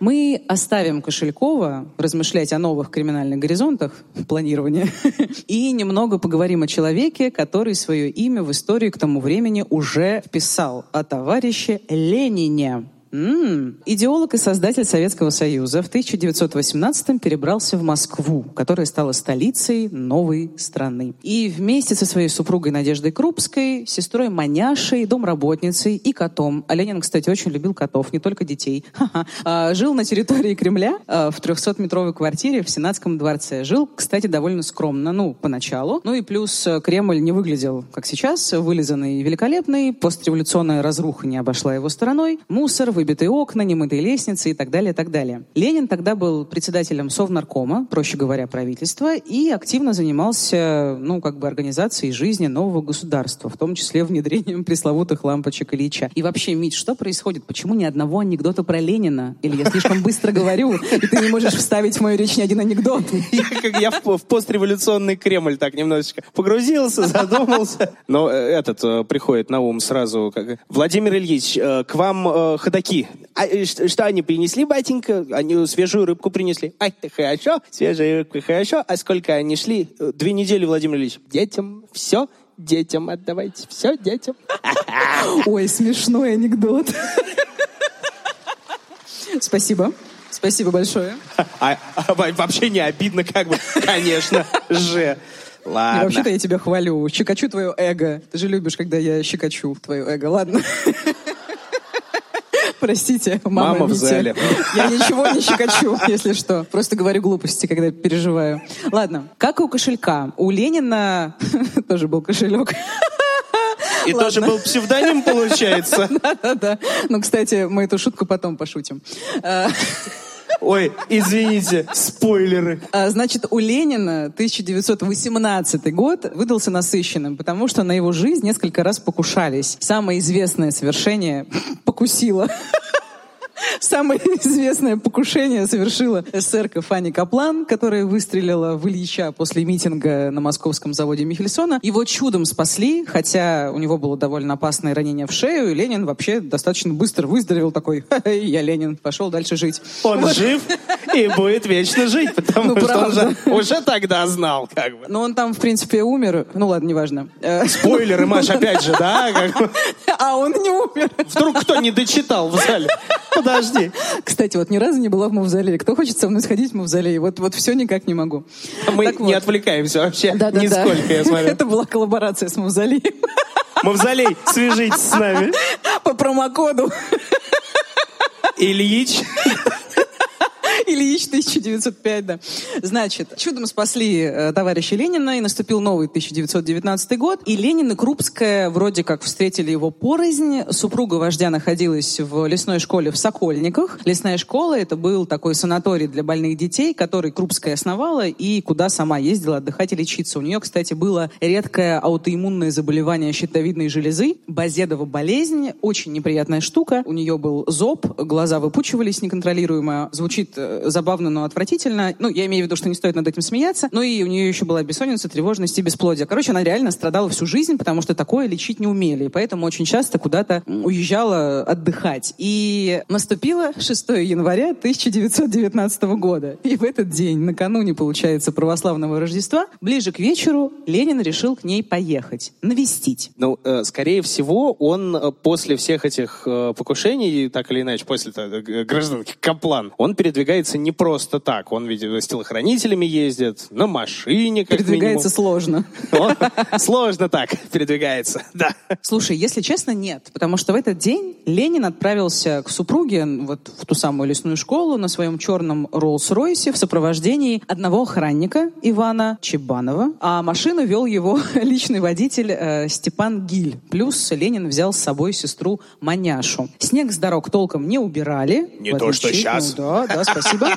Мы оставим Кошелькова размышлять о новых криминальных горизонтах планирования [LAUGHS] и немного поговорим о человеке, который свое имя в историю к тому времени уже вписал, о товарище Ленине. М. Идеолог и создатель Советского Союза в 1918-м перебрался в Москву, которая стала столицей новой страны. И вместе со своей супругой Надеждой Крупской, сестрой Маняшей, домработницей и котом, а Ленин, кстати, очень любил котов, не только детей, [LAUGHS] а, жил на территории Кремля а, в 300-метровой квартире в Сенатском дворце. Жил, кстати, довольно скромно, ну, поначалу. Ну и плюс э, Кремль не выглядел, как сейчас, вылизанный и великолепный. Постреволюционная разруха не обошла его стороной. Мусор, выбитые окна, немытые лестницы и так далее, и так далее. Ленин тогда был председателем Совнаркома, проще говоря, правительства, и активно занимался, ну, как бы организацией жизни нового государства, в том числе внедрением пресловутых лампочек Ильича. И вообще, Мить, что происходит? Почему ни одного анекдота про Ленина? Или я слишком быстро говорю, и ты не можешь вставить в мою речь ни один анекдот? Я, в, постреволюционный Кремль так немножечко погрузился, задумался. Но э, этот э, приходит на ум сразу. Владимир Ильич, э, к вам э, ходаки. А, э, ш- что они принесли, батенька? Они свежую рыбку принесли. Ай, ты хорошо, свежая рыбка хорошо. А сколько они шли? Э, Две недели, Владимир Ильич. Детям все, детям отдавайте, все детям. [LAUGHS] Ой, смешной анекдот. Спасибо. Спасибо большое. [LAUGHS] А, а вообще не обидно, как бы, конечно же. Ладно. вообще-то я тебя хвалю. Щекочу твое эго. Ты же любишь, когда я щекочу твое эго. Ладно. [LAUGHS] Простите, мама, Мама в зале. Я ничего не щекочу, [LAUGHS] если что. Просто говорю глупости, когда переживаю. Ладно. Как и у кошелька. У Ленина [LAUGHS] тоже был кошелек. И тоже был псевдоним, получается. [LAUGHS] Да-да. Ну, кстати, мы эту шутку потом пошутим. Ой, извините, спойлеры. А, Значит, у Ленина 1918 год выдался насыщенным, потому что на его жизнь несколько раз покушались. Самое известное совершение [SNIFFS] покусило. [LAUGHS] Самое [LAUGHS] известное покушение совершила эсерка Фанни Каплан, которая выстрелила в Ильича после митинга на московском заводе Михельсона. Его чудом спасли, хотя у него было довольно опасное ранение в шею, и Ленин вообще достаточно быстро выздоровел такой, «Ха-ха, я Ленин, пошел дальше жить. Он жив и будет вечно жить, потому Ну, что он правда. же уже тогда знал, как бы. Но он там, в принципе, умер. Ну ладно, неважно. Спойлеры, Маш, опять же, да? [LAUGHS] А он не умер. Вдруг кто не дочитал в зале. [LAUGHS] Подожди. Кстати, вот ни разу не была в мавзолее. Кто хочет со мной сходить в мавзолей? Вот, вот все никак не могу. Мы Так не вот. отвлекаемся вообще Да, да, да. нисколько, я смотрю. Это была коллаборация с мавзолеем Мавзолей, свяжитесь с нами. по промокоду Ильич. [LAUGHS] Ильич 1905, да. Значит, чудом спасли э, товарища Ленина, и наступил новый 1919 год. И Ленин и Крупская вроде как встретили его порознь. Супруга вождя находилась в лесной школе в Сокольниках. Лесная школа — это был такой санаторий для больных детей, который Крупская основала и куда сама ездила отдыхать и лечиться. У нее, кстати, было редкое аутоиммунное заболевание щитовидной железы, базедова болезнь, очень неприятная штука. У нее был зоб, глаза выпучивались неконтролируемо. Звучит э, забавно, но отвратительно. Ну, я имею в виду, что не стоит над этим смеяться. Ну и у нее еще была бессонница, тревожность и бесплодие. Короче, она реально страдала всю жизнь, потому что такое лечить не умели. И поэтому очень часто куда-то уезжала отдыхать. И наступило 6 января 1919 года. И в этот день, накануне, получается, православного Рождества, ближе к вечеру Ленин решил к ней поехать, навестить. Ну, э, скорее всего, он э, после всех этих э, покушений, так или иначе, после э, гражданки Каплан, он передвигается не просто так. Он ведь с телохранителями ездит, на машине, как Передвигается сложно. минимум. Он Сложно так передвигается, [LAUGHS] да. Слушай, если честно, нет. Потому что в этот день Ленин отправился к супруге вот в ту самую лесную школу на своем черном Роллс-Ройсе в сопровождении одного охранника Ивана Чебанова. А машину вел его [LAUGHS] личный водитель э, Степан Гиль. Плюс Ленин взял с собой сестру Маняшу. Снег с дорог толком не убирали. Не то, что щас. Ну да, да, спасибо.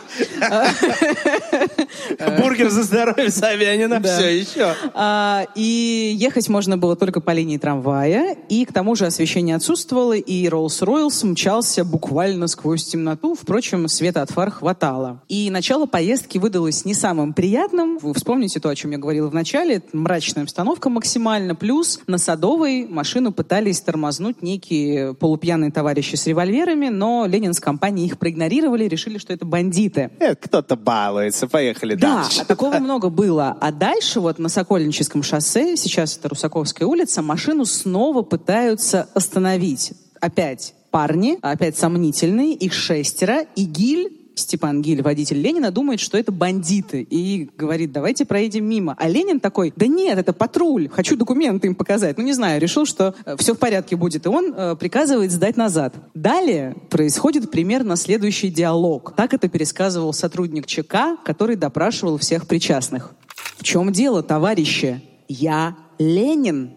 [LAUGHS] Бургер за здоровье Собянина, Да. все еще. А, и ехать можно было только по линии трамвая, и к тому же освещение отсутствовало, и Роллс-Ройс мчался буквально сквозь темноту. Впрочем, света от фар хватало. И начало поездки выдалось не самым приятным. Вы вспомните то, о чем я говорила в начале. Мрачная обстановка максимально. Плюс на Садовой машину пытались тормознуть некие полупьяные товарищи с револьверами, но Ленин с компанией их проигнорировали, решили, что это бандиты. Э, Кто-то балуется, поехали Да, дальше. а такого [LAUGHS] много было. А дальше вот на Сокольническом шоссе, сейчас это Русаковская улица, машину снова пытаются остановить. Опять парни, опять сомнительные, их шестеро, и Гиль Степан Гиль, водитель Ленина, думает, что это бандиты. И говорит, давайте проедем мимо. А Ленин такой, да нет, это патруль, хочу документы им показать. Ну, не знаю, решил, что все в порядке будет. И он э, приказывает сдать назад. Далее происходит примерно следующий диалог. Так это пересказывал сотрудник ЧК, который допрашивал всех причастных. В чем дело, товарищи? Я Ленин.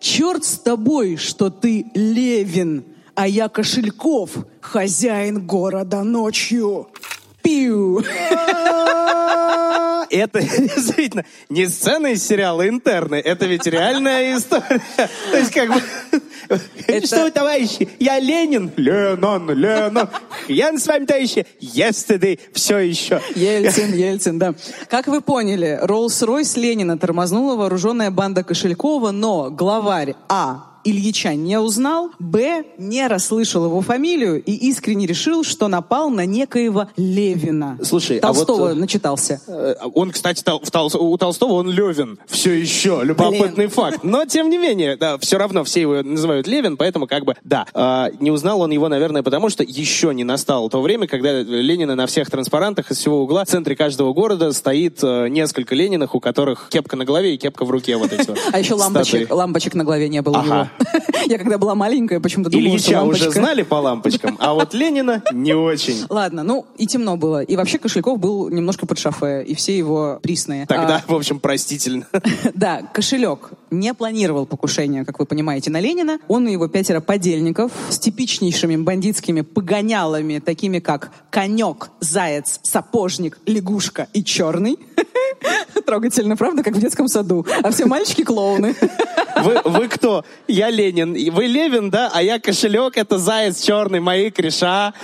Черт с тобой, что ты Левин, а я Кошельков, хозяин города ночью. Пиу. [LAUGHS] Это действительно не сцена из сериала «Интерны», это ведь реальная история. То есть как бы... Это- Что вы, товарищи, я Ленин. Ленон, Ленон. Хрен с вами, товарищи. Yesterday все еще. Ельцин, Ельцин, да. Как вы поняли, Роллс-Ройс Ленина тормознула вооруженная банда Кошелькова, но главарь А. Ильича не узнал, Б. не расслышал его фамилию и искренне решил, что напал на некоего Левина. Слушай, а вот, Толстого э, начитался. Э, Он, кстати, Тол- Тол- у Толстого он Левин. Все еще. Любопытный факт. Но, тем не менее, да, все равно все его называют Левин, поэтому как бы, да. А, не узнал он его, наверное, потому что еще не настало то время, когда Ленина на всех транспарантах из всего угла в центре каждого города стоит э, несколько Лениных, у которых кепка на голове и кепка в руке. Вот эти вот [LAUGHS] А еще лампочек, лампочек на голове не было у него. Я когда была маленькая, почему-то думала, что Ильича уже лампочка... знали по лампочкам, а вот Ленина не очень. Ладно, ну и темно было. И вообще Кошельков был немножко под шофе, и все его присные. Тогда, в общем, простительно. [LAUGHS] Да, кошелек не планировал покушения, как вы понимаете, на Ленина. Он и его пятеро подельников с типичнейшими бандитскими погонялами, такими как конек, заяц, сапожник, лягушка и черный. [LAUGHS] Трогательно, правда, как в детском саду. А все мальчики клоуны. [LAUGHS] Вы, вы кто? Я Ленин. Вы Левин, да? А я кошелек, это заяц черный, мои креша.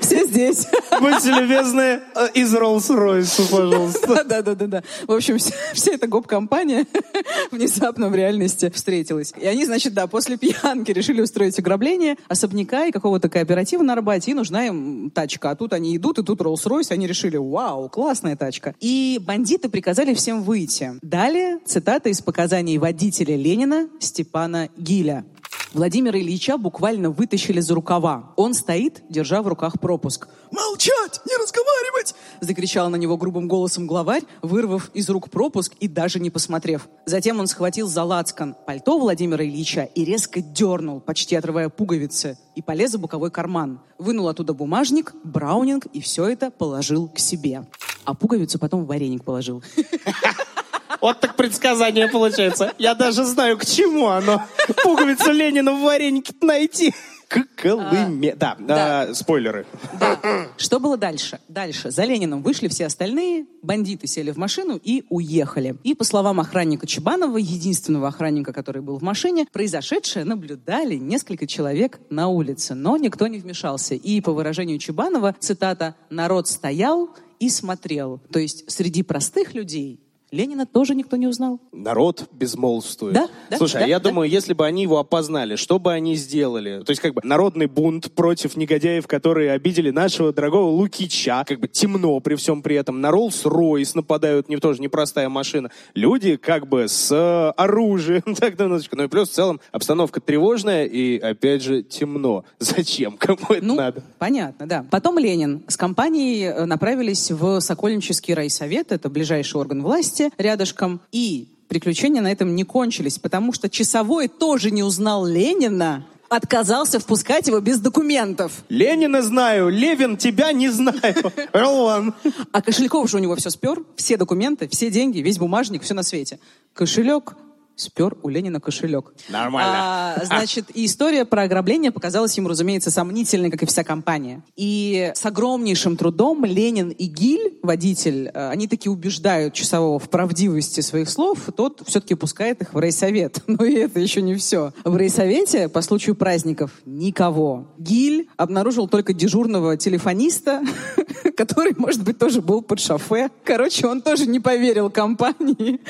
Все здесь. Будьте любезны, э, из Роллс-Ройса, пожалуйста. Да-да-да-да. В общем, вся, вся эта гоп-компания [LAUGHS] внезапно в реальности встретилась. И они, значит, да, после пьянки решили устроить ограбление особняка и какого-то кооператива на Арбате, и нужна им тачка. А тут они идут, и тут Роллс-Ройс, они решили, вау, классная тачка. И бандиты приказали всем выйти. Далее цитата из показаний водителя Ленина Степана Гиля. Владимира Ильича буквально вытащили за рукава. Он стоит, держа в руках пропуск. «Молчать! Не разговаривать!» Закричал на него грубым голосом главарь, вырвав из рук пропуск и даже не посмотрев. Затем он схватил за лацкан пальто Владимира Ильича и резко дернул, почти отрывая пуговицы, и полез в боковой карман. Вынул оттуда бумажник, браунинг и все это положил к себе. А пуговицу потом в вареник положил. [LAUGHS] Вот так предсказание получается. Я даже знаю, к чему оно. Пуговицу Ленина в варенике найти. К Колыме. Да, да. а, спойлеры. Да. Что было дальше? Дальше. За Лениным вышли все остальные, бандиты сели в машину и уехали. И по словам охранника Чебанова, единственного охранника, который был в машине, произошедшее наблюдали несколько человек на улице, но никто не вмешался. И по выражению Чебанова, цитата, «народ стоял и смотрел». То есть среди простых людей Ленина тоже никто не узнал. Народ безмолвствует. Да, да, Слушай, да, а я да. думаю, если бы они его опознали, что бы они сделали? То есть, как бы, народный бунт против негодяев, которые обидели нашего дорогого Лукича. Как бы темно при всем при этом. На Роллс-Ройс нападают, не тоже непростая машина. Люди, как бы, с э, оружием. [LAUGHS] Так, да, минуточку. Ну и плюс, в целом, обстановка тревожная и, опять же, темно. Зачем? Кому это Ну, надо? понятно, да. Потом Ленин с компанией э, направились в Сокольнический райсовет, это ближайший орган власти рядышком, и приключения на этом не кончились, потому что часовой тоже не узнал Ленина, отказался впускать его без документов. Ленина знаю, Левин тебя не знаю. [LAUGHS] Ролан. А Кошельков же у него все спер, все документы, все деньги, весь бумажник, все на свете. Кошелек спер у Ленина кошелек. Нормально. А, значит, и история про ограбление показалась ему, разумеется, сомнительной, как и вся компания. И с огромнейшим трудом Ленин и Гиль, водитель, э, они таки убеждают часового в правдивости своих слов, тот все-таки пускает их в райсовет. [LAUGHS] Но и это еще не все. В райсовете по случаю праздников никого. Гиль обнаружил только дежурного телефониста, [LAUGHS] который, может быть, тоже был под шофе. Короче, он тоже не поверил компании.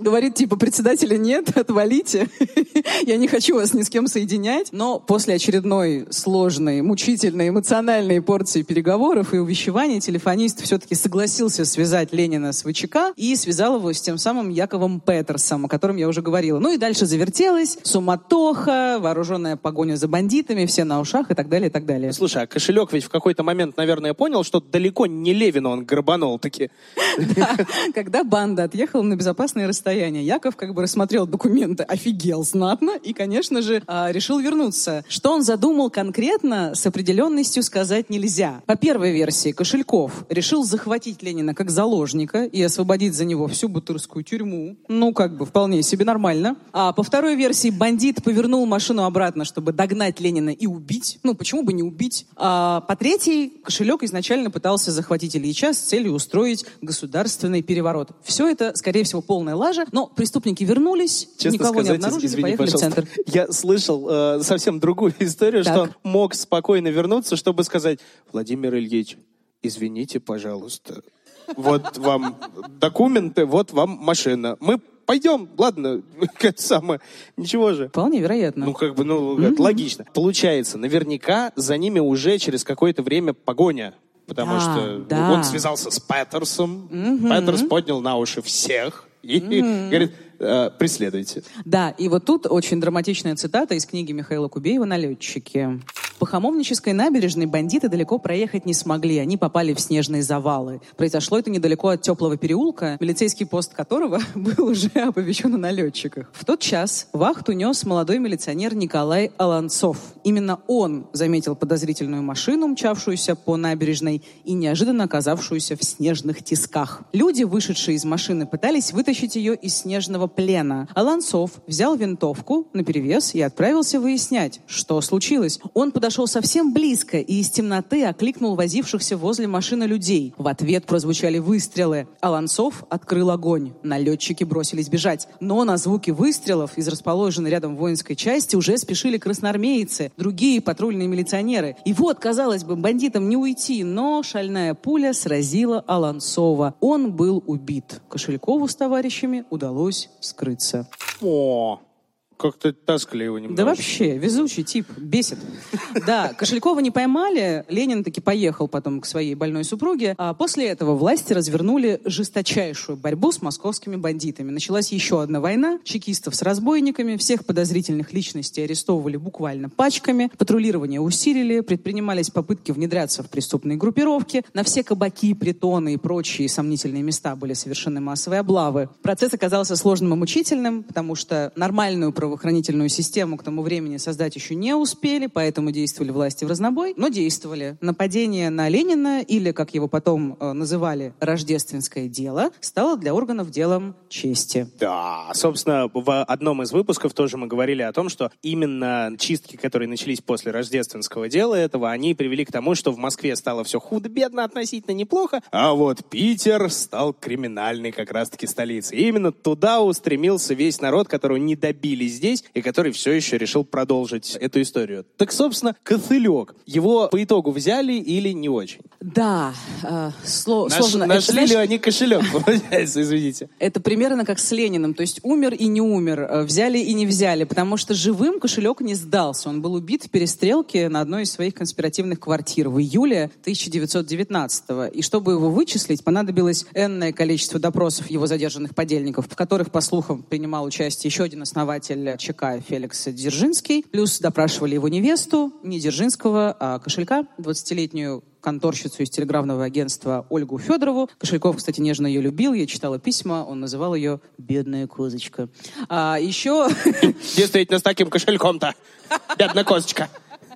Говорит, типа, председателя нет, отвалите. Я не хочу вас ни с кем соединять. Но после очередной сложной, мучительной, эмоциональной порции переговоров и увещеваний телефонист все-таки согласился связать Ленина с ВЧК и связал его с тем самым Яковом Петерсом, о котором я уже говорила. Ну и дальше завертелась суматоха, вооруженная погоня за бандитами, все на ушах и так далее, и так далее. Слушай, а кошелек ведь в какой-то момент, наверное, понял, что далеко не Левина он грабанул таки. Да, когда банда отъехала на безопасное расстояние, Яков как бы рассмотрел документы, офигел знатно и, конечно же, а, решил вернуться. Что он задумал конкретно, с определенностью сказать нельзя. По первой версии, Кошельков решил захватить Ленина как заложника и освободить за него всю бутырскую тюрьму. Ну, как бы, вполне себе нормально. А по второй версии, бандит повернул машину обратно, чтобы догнать Ленина и убить. Ну, почему бы не убить? А по третьей, Кошелек изначально пытался захватить Ильича с целью устроить государственный переворот. Все это, скорее всего, полная лажа, но преступники вернулись, Честно никого сказать, не обнаружили, извини, поехали в центр. Я слышал э, совсем другую [LAUGHS] историю, Так. что он мог спокойно вернуться, чтобы сказать, Владимир Ильич, извините, пожалуйста, вот вам документы, вот вам машина. Мы пойдем, ладно, [LAUGHS] это самое, ничего же. Вполне вероятно. Ну, как бы, ну, это логично. Получается, наверняка за ними уже через какое-то время погоня. Потому Да, что да. он связался с Петерсом. Петерс поднял на уши всех и говорит, «Э, преследуйте. Да, и вот тут очень драматичная цитата из книги Михаила Кубеева «Налетчики». По Хамовнической набережной бандиты далеко проехать не смогли, они попали в снежные завалы. Произошло это недалеко от теплого переулка, милицейский пост которого [LAUGHS] был уже оповещен о налетчиках. В тот час вахту нес молодой милиционер Николай Аланцов. Именно он заметил подозрительную машину, мчавшуюся по набережной и неожиданно оказавшуюся в снежных тисках. Люди, вышедшие из машины, пытались вытащить ее из снежного плена. Аланцов взял винтовку наперевес и отправился выяснять, что случилось. Он подошел совсем близко и из темноты окликнул возившихся возле машины людей. В ответ прозвучали выстрелы. Аланцов открыл огонь. Налетчики бросились бежать. Но на звуки выстрелов из расположенной рядом воинской части уже спешили красноармейцы, другие патрульные милиционеры. И вот, казалось бы, бандитам не уйти, но шальная пуля сразила Аланцова. Он был убит. Кошелькову с товарищами удалось скрыться. О, как-то тоскливо немного. Да вообще, везучий тип, бесит. Да, Кошелькова не поймали, Ленин таки поехал потом к своей больной супруге. А после этого власти развернули жесточайшую борьбу с московскими бандитами. Началась еще одна война, чекистов с разбойниками, всех подозрительных личностей арестовывали буквально пачками, патрулирование усилили, предпринимались попытки внедряться в преступные группировки, на все кабаки, притоны и прочие сомнительные места были совершены массовые облавы. Процесс оказался сложным и мучительным, потому что нормальную правоохранительную систему к тому времени создать еще не успели, поэтому действовали власти в разнобой, но действовали. Нападение на Ленина, или, как его потом э, называли, рождественское дело, стало для органов делом чести. Да, собственно, в одном из выпусков тоже мы говорили о том, что именно чистки, которые начались после рождественского дела этого, они привели к тому, что в Москве стало все худо-бедно относительно неплохо, а вот Питер стал криминальной как раз-таки столицей. И именно туда устремился весь народ, которого не добили здесь, и который все еще решил продолжить эту историю. Так, собственно, Коцелек. Его по итогу взяли или не очень? Да, э, сло, Наш- сложно. Это, нашли знаешь, ли они кошелек, [LAUGHS] получается, извините. Это примерно как с Лениным, то есть умер и не умер, э, взяли и не взяли, потому что живым кошелек не сдался. Он был убит в перестрелке на одной из своих конспиративных квартир в июле 1919 И чтобы его вычислить, понадобилось энное количество допросов его задержанных подельников, в которых, по слухам, принимал участие еще один основатель ЧК Феликс Дзержинский. Плюс допрашивали его невесту, не Дзержинского, а кошелька, 20-летнюю конторщицу из телеграфного агентства Ольгу Федорову. Кошельков, кстати, нежно ее любил, я читала письма, он называл ее «бедная козочка». А еще, Действительно, с таким кошельком-то. [LAUGHS] Бедная козочка.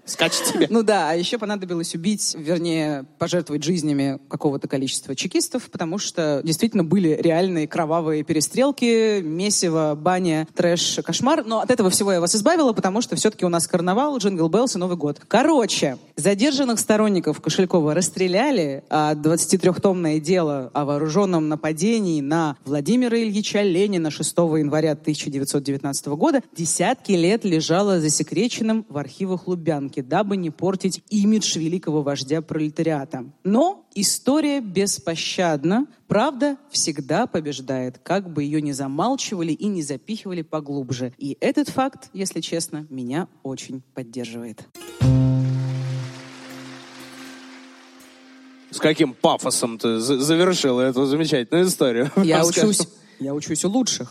Скачет себе. ну да, а еще понадобилось убить, вернее, пожертвовать жизнями какого-то количества чекистов, потому что действительно были реальные кровавые перестрелки, месиво, баня, трэш, кошмар. Но от этого всего я вас избавила, потому что все-таки у нас карнавал, Jingle Bells и Новый год. Короче, задержанных сторонников Кошелькова расстреляли, а 23-томное дело о вооруженном нападении на Владимира Ильича Ленина 6 января 1919 года десятки лет лежало засекреченным в архивах Лубянки, дабы не портить имидж великого вождя пролетариата. Но история беспощадна, правда всегда побеждает, как бы ее ни замалчивали и не запихивали поглубже. И этот факт, если честно, меня очень поддерживает. С каким пафосом ты за- завершила эту замечательную историю? Я учусь, я учусь у лучших.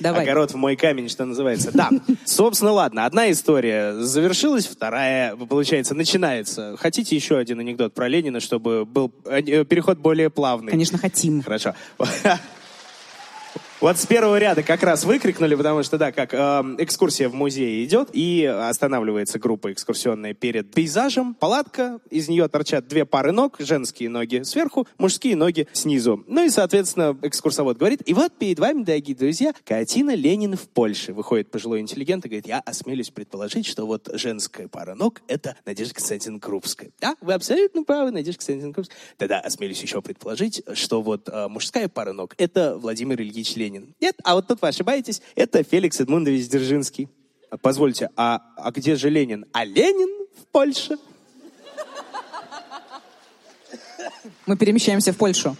Давай. Огород в мой камень, что называется. Да, [LAUGHS] собственно, ладно. Одна история завершилась, вторая, получается, начинается. Хотите еще один анекдот про Ленина, чтобы был э, переход более плавный? Конечно, хотим. Хорошо. [LAUGHS] Вот с первого ряда как раз выкрикнули, потому что, да, как эм, экскурсия в музее идет, и останавливается группа экскурсионная перед пейзажем, палатка, из нее торчат две пары ног, женские ноги сверху, мужские ноги снизу. Ну и, соответственно, экскурсовод говорит, и вот перед вами, дорогие друзья, картина «Ленин в Польше». Выходит пожилой интеллигент и говорит, я осмелюсь предположить, что вот женская пара ног — это Надежда Константиновна Крупская. Да, вы абсолютно правы, Надежда Константиновна Крупская. Тогда осмелюсь еще предположить, что вот э, мужская пара ног — это Владимир Ильич Ленин. Нет, а вот тут вы ошибаетесь, это Феликс Эдмундович Дзержинский. А, Позвольте, а, а где же Ленин? А Ленин в Польше. Мы перемещаемся в Польшу.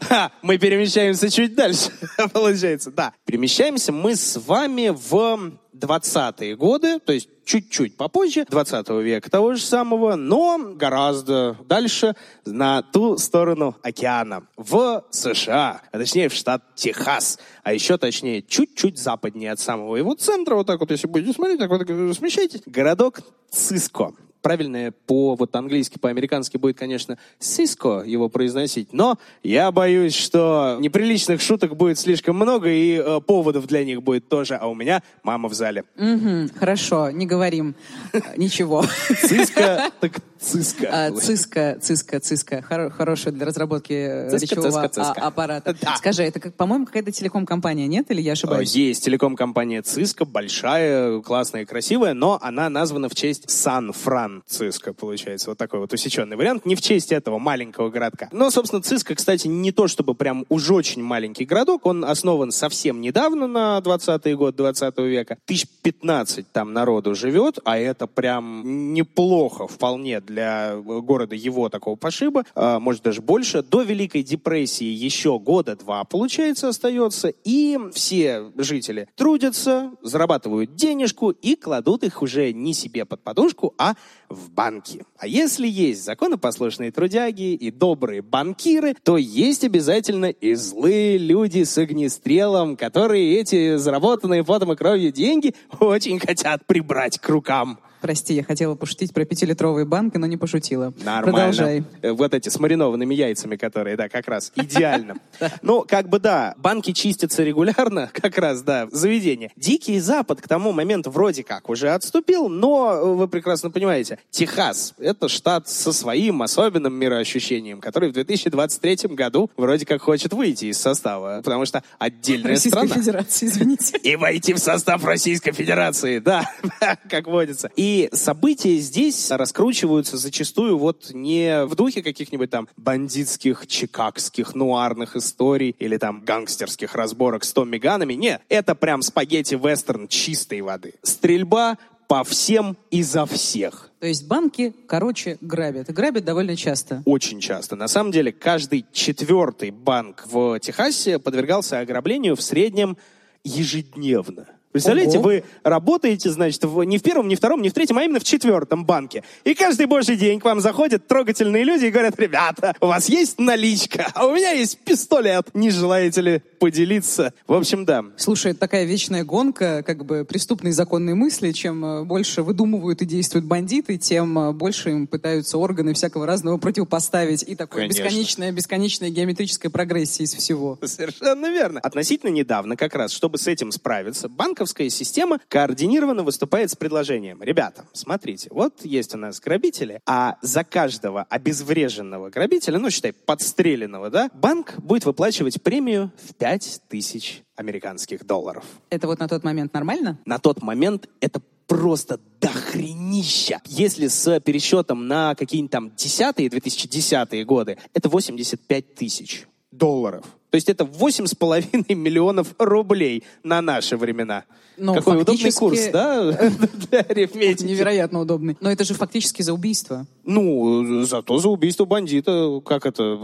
Ха, мы перемещаемся чуть дальше, [LAUGHS] получается, да. Перемещаемся мы с вами в 20-е годы, то есть чуть-чуть попозже 20 века того же самого, но гораздо дальше на ту сторону океана, в США, а точнее в штат Техас, а еще точнее чуть-чуть западнее от самого его центра, вот так вот, если будете смотреть, так вот смещайтесь, городок Циско правильное по вот английски, по-американски будет, конечно, Сиско его произносить, но я боюсь, что неприличных шуток будет слишком много и э, поводов для них будет тоже, а у меня мама в зале. Мгм, хорошо, не говорим э, ничего. Циска, [LAUGHS] так циска. А, Циска, циска, циска. Хоро- Хорошая для разработки э, Циска, речевого циска, циска. а- аппарата. Да. Скажи, это, как, по-моему, какая-то телеком-компания, нет? Или я Э, ошибаюсь? Есть телеком-компания Cisco, большая, классная, красивая, но она названа в честь Сан-Фран-Циско, получается. Вот такой вот усеченный вариант. Не в честь этого маленького городка. Но, собственно, Циско, кстати, не то чтобы прям уж очень маленький городок. Он основан совсем недавно, на 20-й год 20 века. Тысяч 15 там народу живет, а это прям неплохо вполне для для города его такого пошиба, а, может даже больше. До Великой депрессии еще года два, получается, остается. И все жители трудятся, зарабатывают денежку и кладут их уже не себе под подушку, а в банки. А если есть законопослушные трудяги и добрые банкиры, то есть обязательно и злые люди с огнестрелом, которые эти заработанные потом и кровью деньги очень хотят прибрать к рукам. Прости, я хотела пошутить про пятилитровые банки, но не пошутила. Нормально. Продолжай. Э, Вот эти с маринованными яйцами, которые, да, как раз идеально. Ну, как бы да, банки чистятся регулярно, [LAUGHS] как раз, да, заведение. Дикий Запад к тому моменту вроде как уже отступил, но э, вы прекрасно понимаете, Техас — это штат со своим особенным мироощущением, который в 2023 году вроде как хочет выйти из состава, потому что отдельная Российской страна. Федерации, извините. [LAUGHS] И войти в состав Российской Федерации, да, [LAUGHS] как водится. И события здесь раскручиваются зачастую вот не в духе каких-нибудь там бандитских, чикагских, нуарных историй или там гангстерских разборок с Томми Ганами. Нет, это прям спагетти-вестерн чистой воды. Стрельба по всем и за всех. То есть банки, короче, грабят. И грабят довольно часто. Очень часто. На самом деле, каждый четвертый банк в Техасе подвергался ограблению в среднем ежедневно. Представляете, Ого. вы работаете, значит, в- не в первом, не в втором, не в третьем, а именно в четвертом банке. И каждый божий день к вам заходят трогательные люди и говорят, ребята, у вас есть наличка, а у меня есть пистолет. Не желаете ли поделиться? В общем, да. Слушай, это такая вечная гонка, как бы преступные законные мысли. Чем э, больше выдумывают и действуют бандиты, тем э, больше им пытаются органы всякого разного противопоставить. И такое Конечно. бесконечная, бесконечная геометрическая прогрессия из всего. Совершенно верно. Относительно недавно, как раз, чтобы с этим справиться, банковская система координированно выступает с предложением. Ребята, смотрите, вот есть у нас грабители, а за каждого обезвреженного грабителя, ну, считай, подстреленного, да, банк будет выплачивать премию в 5 тысяч американских долларов. Это вот на тот момент нормально? На тот момент это просто дохренища. Если с пересчетом на какие-нибудь там десятые, 2010 годы, это 85 тысяч долларов. То есть это 8,5 [LAUGHS] миллионов рублей на наши времена. Ну, Какой удобный курс, да, [LAUGHS] для арифметики. Невероятно удобный. Но это же фактически за убийство. Ну, зато за убийство бандита, как это,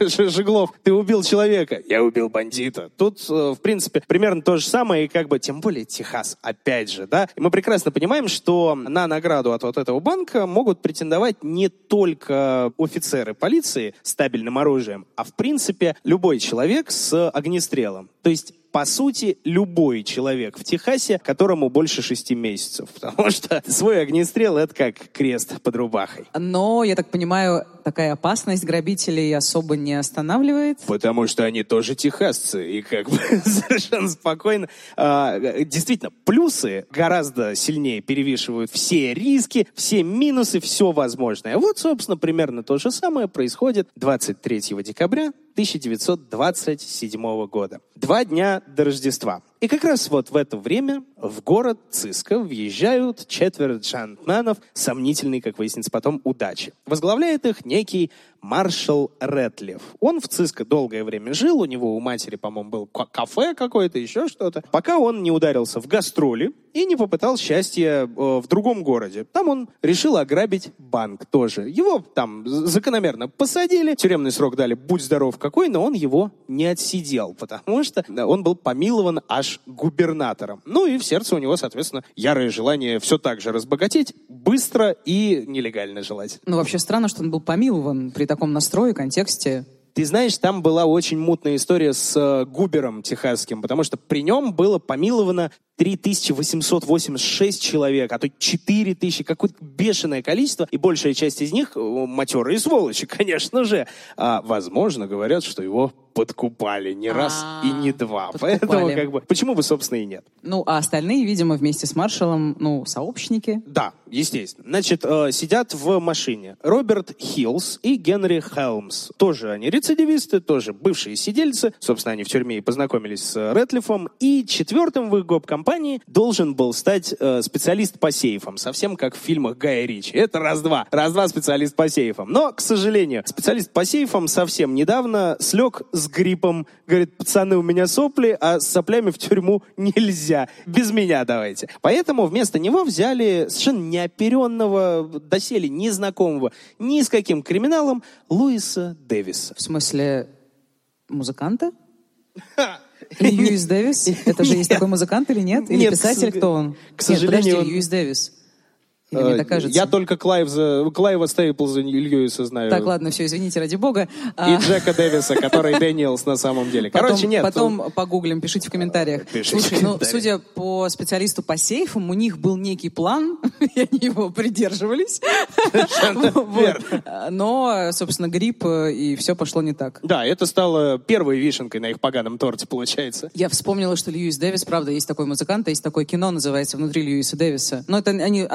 [LAUGHS] Жиглов, ты убил человека, я убил бандита. Тут, э, в принципе, примерно то же самое, и как бы, тем более Техас, опять же, да. И мы прекрасно понимаем, что на награду от вот этого банка могут претендовать не только офицеры полиции с табельным оружием, а, в принципе, любой человек с огнестрелом. То есть по сути, любой человек в Техасе, которому больше шести месяцев. [LAUGHS] Потому что свой огнестрел — это как крест под рубахой. Но, я так понимаю, такая опасность грабителей особо не останавливает. Потому что они тоже техасцы, и как бы [LAUGHS] совершенно спокойно. А, действительно, плюсы гораздо сильнее перевешивают все риски, все минусы, все возможное. Вот, собственно, примерно то же самое происходит 23 декабря 1927 года. Два дня до Рождества. И как раз вот в это время в город Циско въезжают четверо джентльменов сомнительной, как выяснится потом, удачи. Возглавляет их некий маршал Рэтлиф. Он в Циско долгое время жил, у него у матери, по-моему, был ка- кафе какое-то, еще что-то, пока он не ударился в гастроли и не попытал счастья э, в другом городе. Там он решил ограбить банк тоже. Его там закономерно посадили, тюремный срок дали, будь здоров какой, но он его не отсидел, потому что он был помилован аж губернатором. Ну и в сердце у него, соответственно, ярое желание все так же разбогатеть, быстро и нелегально желать. Ну, вообще странно, что он был помилован при таком настрое, контексте. Ты знаешь, там была очень мутная история с э, Губером техасским, потому что при нем было помиловано 3886 человек, а то 4000, какое-то бешеное количество, и большая часть из них матерые сволочи, [LAUGHS] конечно же. А, возможно, говорят, что его подкупали не раз А, и не два. подкупали. Поэтому, как бы, почему бы, собственно, и нет? Ну, а остальные, видимо, вместе с маршалом, ну, сообщники. Да, естественно. Значит, э, сидят в машине Роберт Хиллс и Генри Хелмс. Тоже они рецидивисты, тоже бывшие сидельцы. Собственно, они в тюрьме и познакомились с Рэтлифом. И четвертым в их гоп-компании компании должен был стать э, специалист по сейфам, совсем как в фильмах Гая Ричи. Это раз-два. Раз-два специалист по сейфам. Но, к сожалению, специалист по сейфам совсем недавно слег с гриппом. Говорит, пацаны, у меня сопли, а с соплями в тюрьму нельзя. Без меня давайте. Поэтому вместо него взяли совершенно неоперенного, доселе незнакомого ни с каким криминалом Луиса Дэвиса. В смысле, музыканта? [LAUGHS] Льюис Дэвис? [LAUGHS] Это же есть такой музыкант или нет? Или писатель, кто он? к сожалению, подожди, Льюис Дэвис. Или мне Э, так кажется? Я только Клайвза, Клайва Стейплза Льюиса знаю. Так, ладно, все, извините, ради бога. И А, Джека Дэвиса, который [LAUGHS] Дэниелс на самом деле. Короче, потом, нет. Потом погуглим, пишите в комментариях. Пишите в Слушай, ну, судя по специалисту по сейфам, у них был некий план, [LAUGHS] и они его придерживались. [LAUGHS] Но, собственно, грипп, э, и все пошло не так. Да, это стало первой вишенкой на их поганом торте, получается. Я вспомнила, что Льюис Дэвис, правда, есть такой музыкант, есть такое кино, называется «Внутри Льюиса Дэвиса». Но это они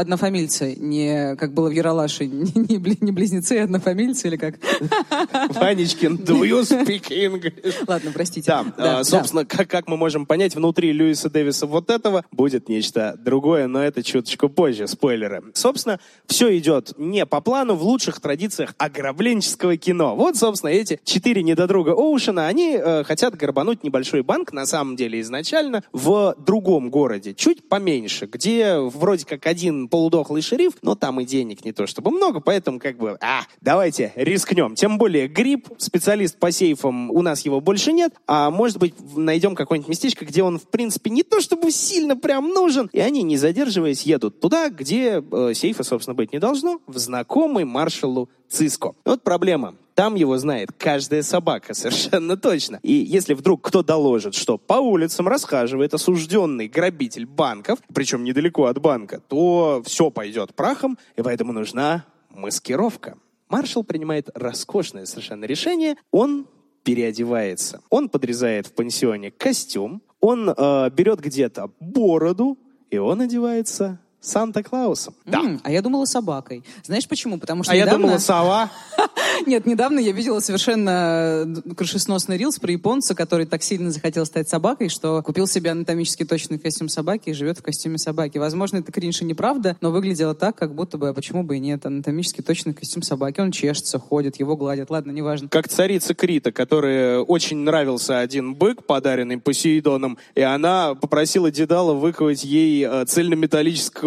однофамильцы, не как было в Яралаше, [LAUGHS] не, не бли- не близнецы, а однофамильцы или как? [LAUGHS] Ванечкин, [LAUGHS] do you speak English? Ладно, простите. Да, а, собственно, Как, как мы можем понять, внутри Льюиса Дэвиса вот этого будет нечто другое, но это чуточку позже, спойлеры. Собственно, все идет не по плану в лучших традициях ограбленческого кино. Вот, собственно, эти четыре недодруга Оушена, они э, хотят грабануть небольшой банк, на самом деле, изначально, в другом городе, чуть поменьше, где вроде как один полудохлый шериф, но там и денег не то чтобы много, поэтому как бы, а, давайте рискнем. Тем более грипп, специалист по сейфам, у нас его больше нет, а может быть найдем какое-нибудь местечко, где он в принципе не то чтобы сильно прям нужен, и они, не задерживаясь, едут туда, где э, сейфа, собственно, быть не должно, в знакомый маршалу Циско. Вот проблема. Там его знает каждая собака, [LAUGHS] совершенно точно. И если вдруг кто доложит, что по улицам расхаживает осужденный грабитель банков, причем недалеко от банка, то все пойдет прахом, и поэтому нужна маскировка. Маршал принимает роскошное совершенно решение. Он переодевается. Он подрезает в пансионе костюм, он э, берет где-то бороду, и он одевается Санта-Клаусом. Да. М, а я думала собакой. Знаешь почему? Потому что А я недавно... думала, сова. [LAUGHS] Нет, недавно я видела совершенно э, крышесносный рилс про японца, который так сильно захотел стать собакой, что купил себе анатомически точный костюм собаки и живет в костюме собаки. Возможно, это кринж и неправда, но выглядело так, как будто бы, а почему бы и нет, анатомически точный костюм собаки. Он чешется, ходит, его гладят. Ладно, неважно. Как царица Крита, которой очень нравился один бык, подаренный Посейдоном, и она попросила Дедала выковать ей э,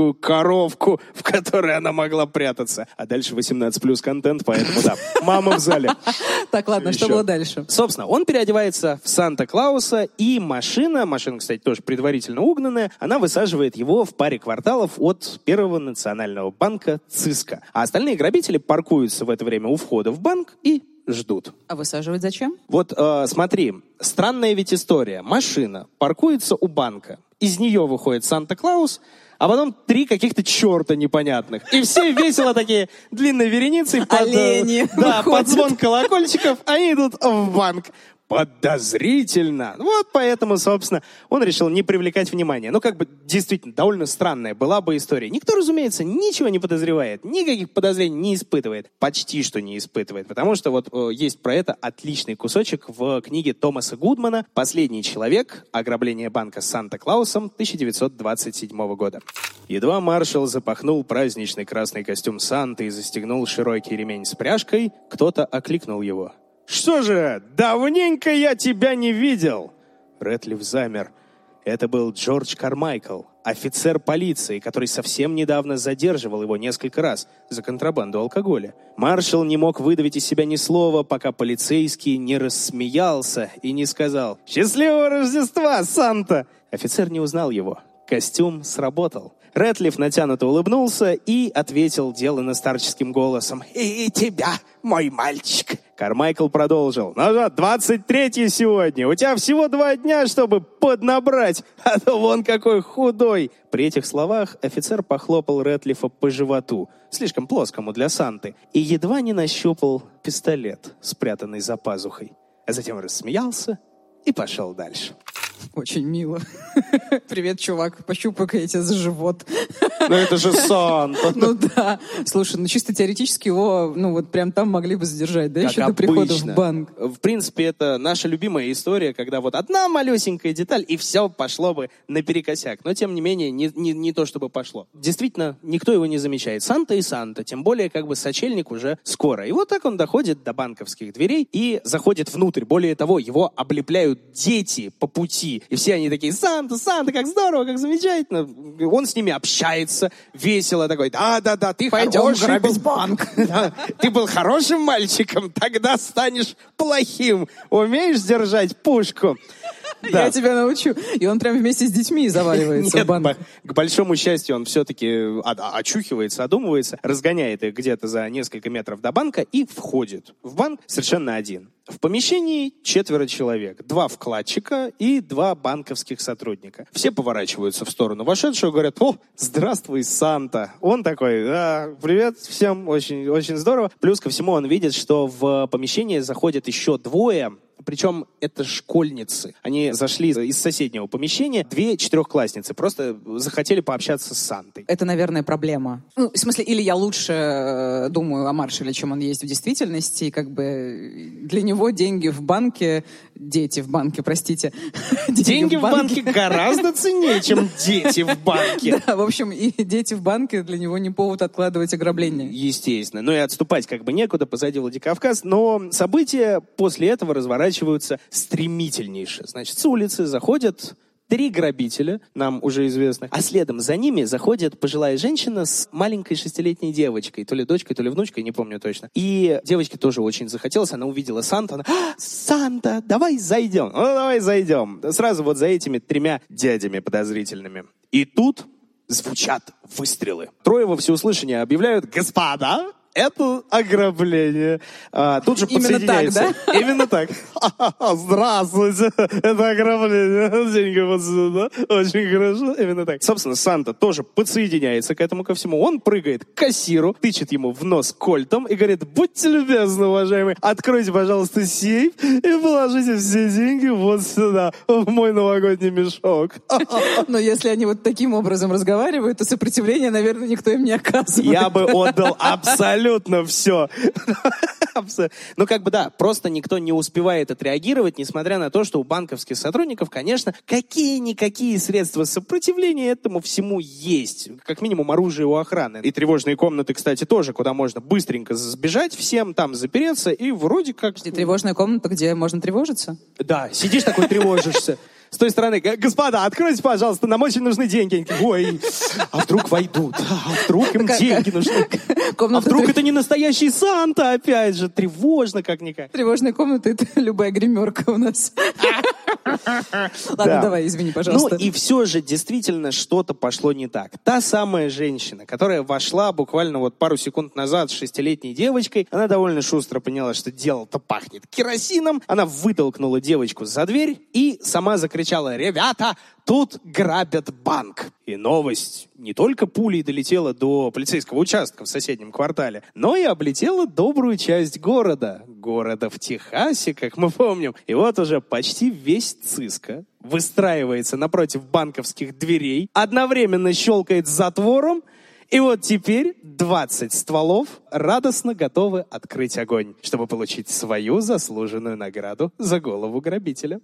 цельнометаллическую коровку, в которой она могла прятаться. А дальше 18 плюс контент, поэтому да, мама в зале. Так, ладно, что было дальше? Собственно, он переодевается в Санта-Клауса, и машина, машина, кстати, тоже предварительно угнанная, она высаживает его в паре кварталов от Первого национального банка ЦИСКа. А остальные грабители паркуются в это время у входа в банк и ждут. А высаживать зачем? Вот э, смотри, странная ведь история. Машина паркуется у банка, из нее выходит Санта-Клаус, а потом три каких-то черта непонятных. И все весело такие длинной вереницей под, э, Олени да, под звон колокольчиков, они идут в банк. Подозрительно. Вот поэтому, собственно, он решил не привлекать внимания. Ну, как бы, действительно, довольно странная была бы история. Никто, разумеется, ничего не подозревает, никаких подозрений не испытывает. Почти что не испытывает. Потому что вот э, есть про это отличный кусочек в книге Томаса Гудмана «Последний человек. Ограбление банка Санта-Клаусом» 1927 года. Едва маршал запахнул праздничный красный костюм Санты и застегнул широкий ремень с пряжкой, кто-то окликнул его. «Что же, давненько я тебя не видел!» Рэтлиф замер. Это был Джордж Кармайкл, офицер полиции, который совсем недавно задерживал его несколько раз за контрабанду алкоголя. Маршал не мог выдавить из себя ни слова, пока полицейский не рассмеялся и не сказал «Счастливого Рождества, Санта!» Офицер не узнал его. Костюм сработал. Рэтлиф натянуто улыбнулся и ответил деланно старческим голосом. «И тебя, мой мальчик!» Кармайкл продолжил. «Ну что, 23 сегодня. У тебя всего два дня, чтобы поднабрать, а то вон какой худой!» При этих словах офицер похлопал Рэтлифа по животу, слишком плоскому для Санты, и едва не нащупал пистолет, спрятанный за пазухой. А затем рассмеялся и пошел дальше. Очень мило. [LAUGHS] Привет, чувак. Пощупай-ка я тебя за живот. Ну это же Санта. [LAUGHS] Ну да. Слушай, ну чисто теоретически его, ну вот прям там могли бы задержать, да, Как еще до прихода в банк. В принципе, это наша любимая история, когда вот одна малюсенькая деталь, и все пошло бы наперекосяк. Но, тем не менее, не, не, не то, чтобы пошло. Действительно, никто его не замечает. Санта и Санта, тем более, как бы сочельник уже скоро. И вот так он доходит до банковских дверей и заходит внутрь. Более того, его облепляют дети по пути. И все они такие, Санта, Санта, как здорово, как замечательно. Он с ними общается, весело такой, да-да-да, ты Пойдем хороший был». банк. [LAUGHS] Ты был хорошим мальчиком, тогда станешь плохим. Умеешь держать пушку? [LAUGHS] Да. Я тебя научу. И он прям вместе с детьми заваливается Нет, в банк. б- к большому счастью, он все-таки очухивается, одумывается, разгоняет их где-то за несколько метров до банка и входит в банк совершенно один. В помещении четверо человек. Два вкладчика и два банковских сотрудника. Все поворачиваются в сторону вошедшего, говорят, о, здравствуй, Санта. Он такой, «Да, привет всем, очень, очень здорово. Плюс ко всему он видит, что в помещение заходят еще двое причем это школьницы. Они зашли из соседнего помещения, две четырехклассницы, просто захотели пообщаться с Сантой. Это, наверное, проблема. Ну, в смысле, или я лучше э, думаю о маршале, чем он есть в действительности, и как бы э, для него деньги в банке, дети в банке, простите. [LAUGHS] Деньги в банке гораздо ценнее, чем [LAUGHS] дети в банке. Да, в общем, и дети в банке для него не повод откладывать ограбление. Естественно. Ну и отступать как бы некуда, позади Владикавказ. Но события после этого разворачиваются стремительнейше. Значит, с улицы заходят три грабителя, нам уже известно, а следом за ними заходит пожилая женщина с маленькой шестилетней девочкой, то ли дочкой, то ли внучкой, не помню точно. И девочке тоже очень захотелось, она увидела Санту, она, «А, Санта, давай зайдем, ну давай зайдем. Сразу вот за этими тремя дядями подозрительными. И тут звучат выстрелы. Трое во всеуслышание объявляют, господа, это ограбление. А, тут же Именно подсоединяется. так, Именно так. [LAUGHS] Здравствуйте, это ограбление. Деньги вот сюда. Очень хорошо. Именно так. Собственно, Санта тоже подсоединяется к этому ко всему. Он прыгает к кассиру, тычет ему в нос кольтом и говорит, будьте любезны, уважаемый, откройте, пожалуйста, сейф и положите все деньги вот сюда, в мой новогодний мешок. [LAUGHS] Но если они вот таким образом разговаривают, то сопротивления, наверное, никто им не оказывает. Я бы отдал абсолютно все. [LAUGHS] Ну, как бы да, просто никто не успевает отреагировать, несмотря на то, что у банковских сотрудников, конечно, какие-никакие средства сопротивления этому всему есть. Как минимум оружие у охраны. И тревожные комнаты, кстати, тоже, куда можно быстренько сбежать всем, там запереться, и вроде как... И тревожная комната, где можно тревожиться? Да, сидишь такой, тревожишься. С той стороны, «Г- господа, откройте, пожалуйста, нам очень нужны деньги. Ой, а вдруг войдут? А вдруг им деньги нужны? [LAUGHS] А вдруг это не настоящий Санта, опять же? Тревожно как-никак. Тревожная комната — это [LAUGHS] любая гримерка у нас. [LAUGHS] Ладно, Да. давай, извини, пожалуйста. Ну и все же действительно что-то пошло не так. Та самая женщина, которая вошла буквально вот пару секунд назад с шестилетней девочкой, она довольно шустро поняла, что дело-то пахнет керосином. Она вытолкнула девочку за дверь и сама закричала, ребята, тут грабят банк. И новость не только пулей долетела до полицейского участка в соседнем квартале, но и облетела добрую часть города. Города в Техасе, как мы помним. И вот уже почти весь Циска выстраивается напротив банковских дверей, одновременно щелкает затвором, и вот теперь 20 стволов радостно готовы открыть огонь, чтобы получить свою заслуженную награду за голову грабителя.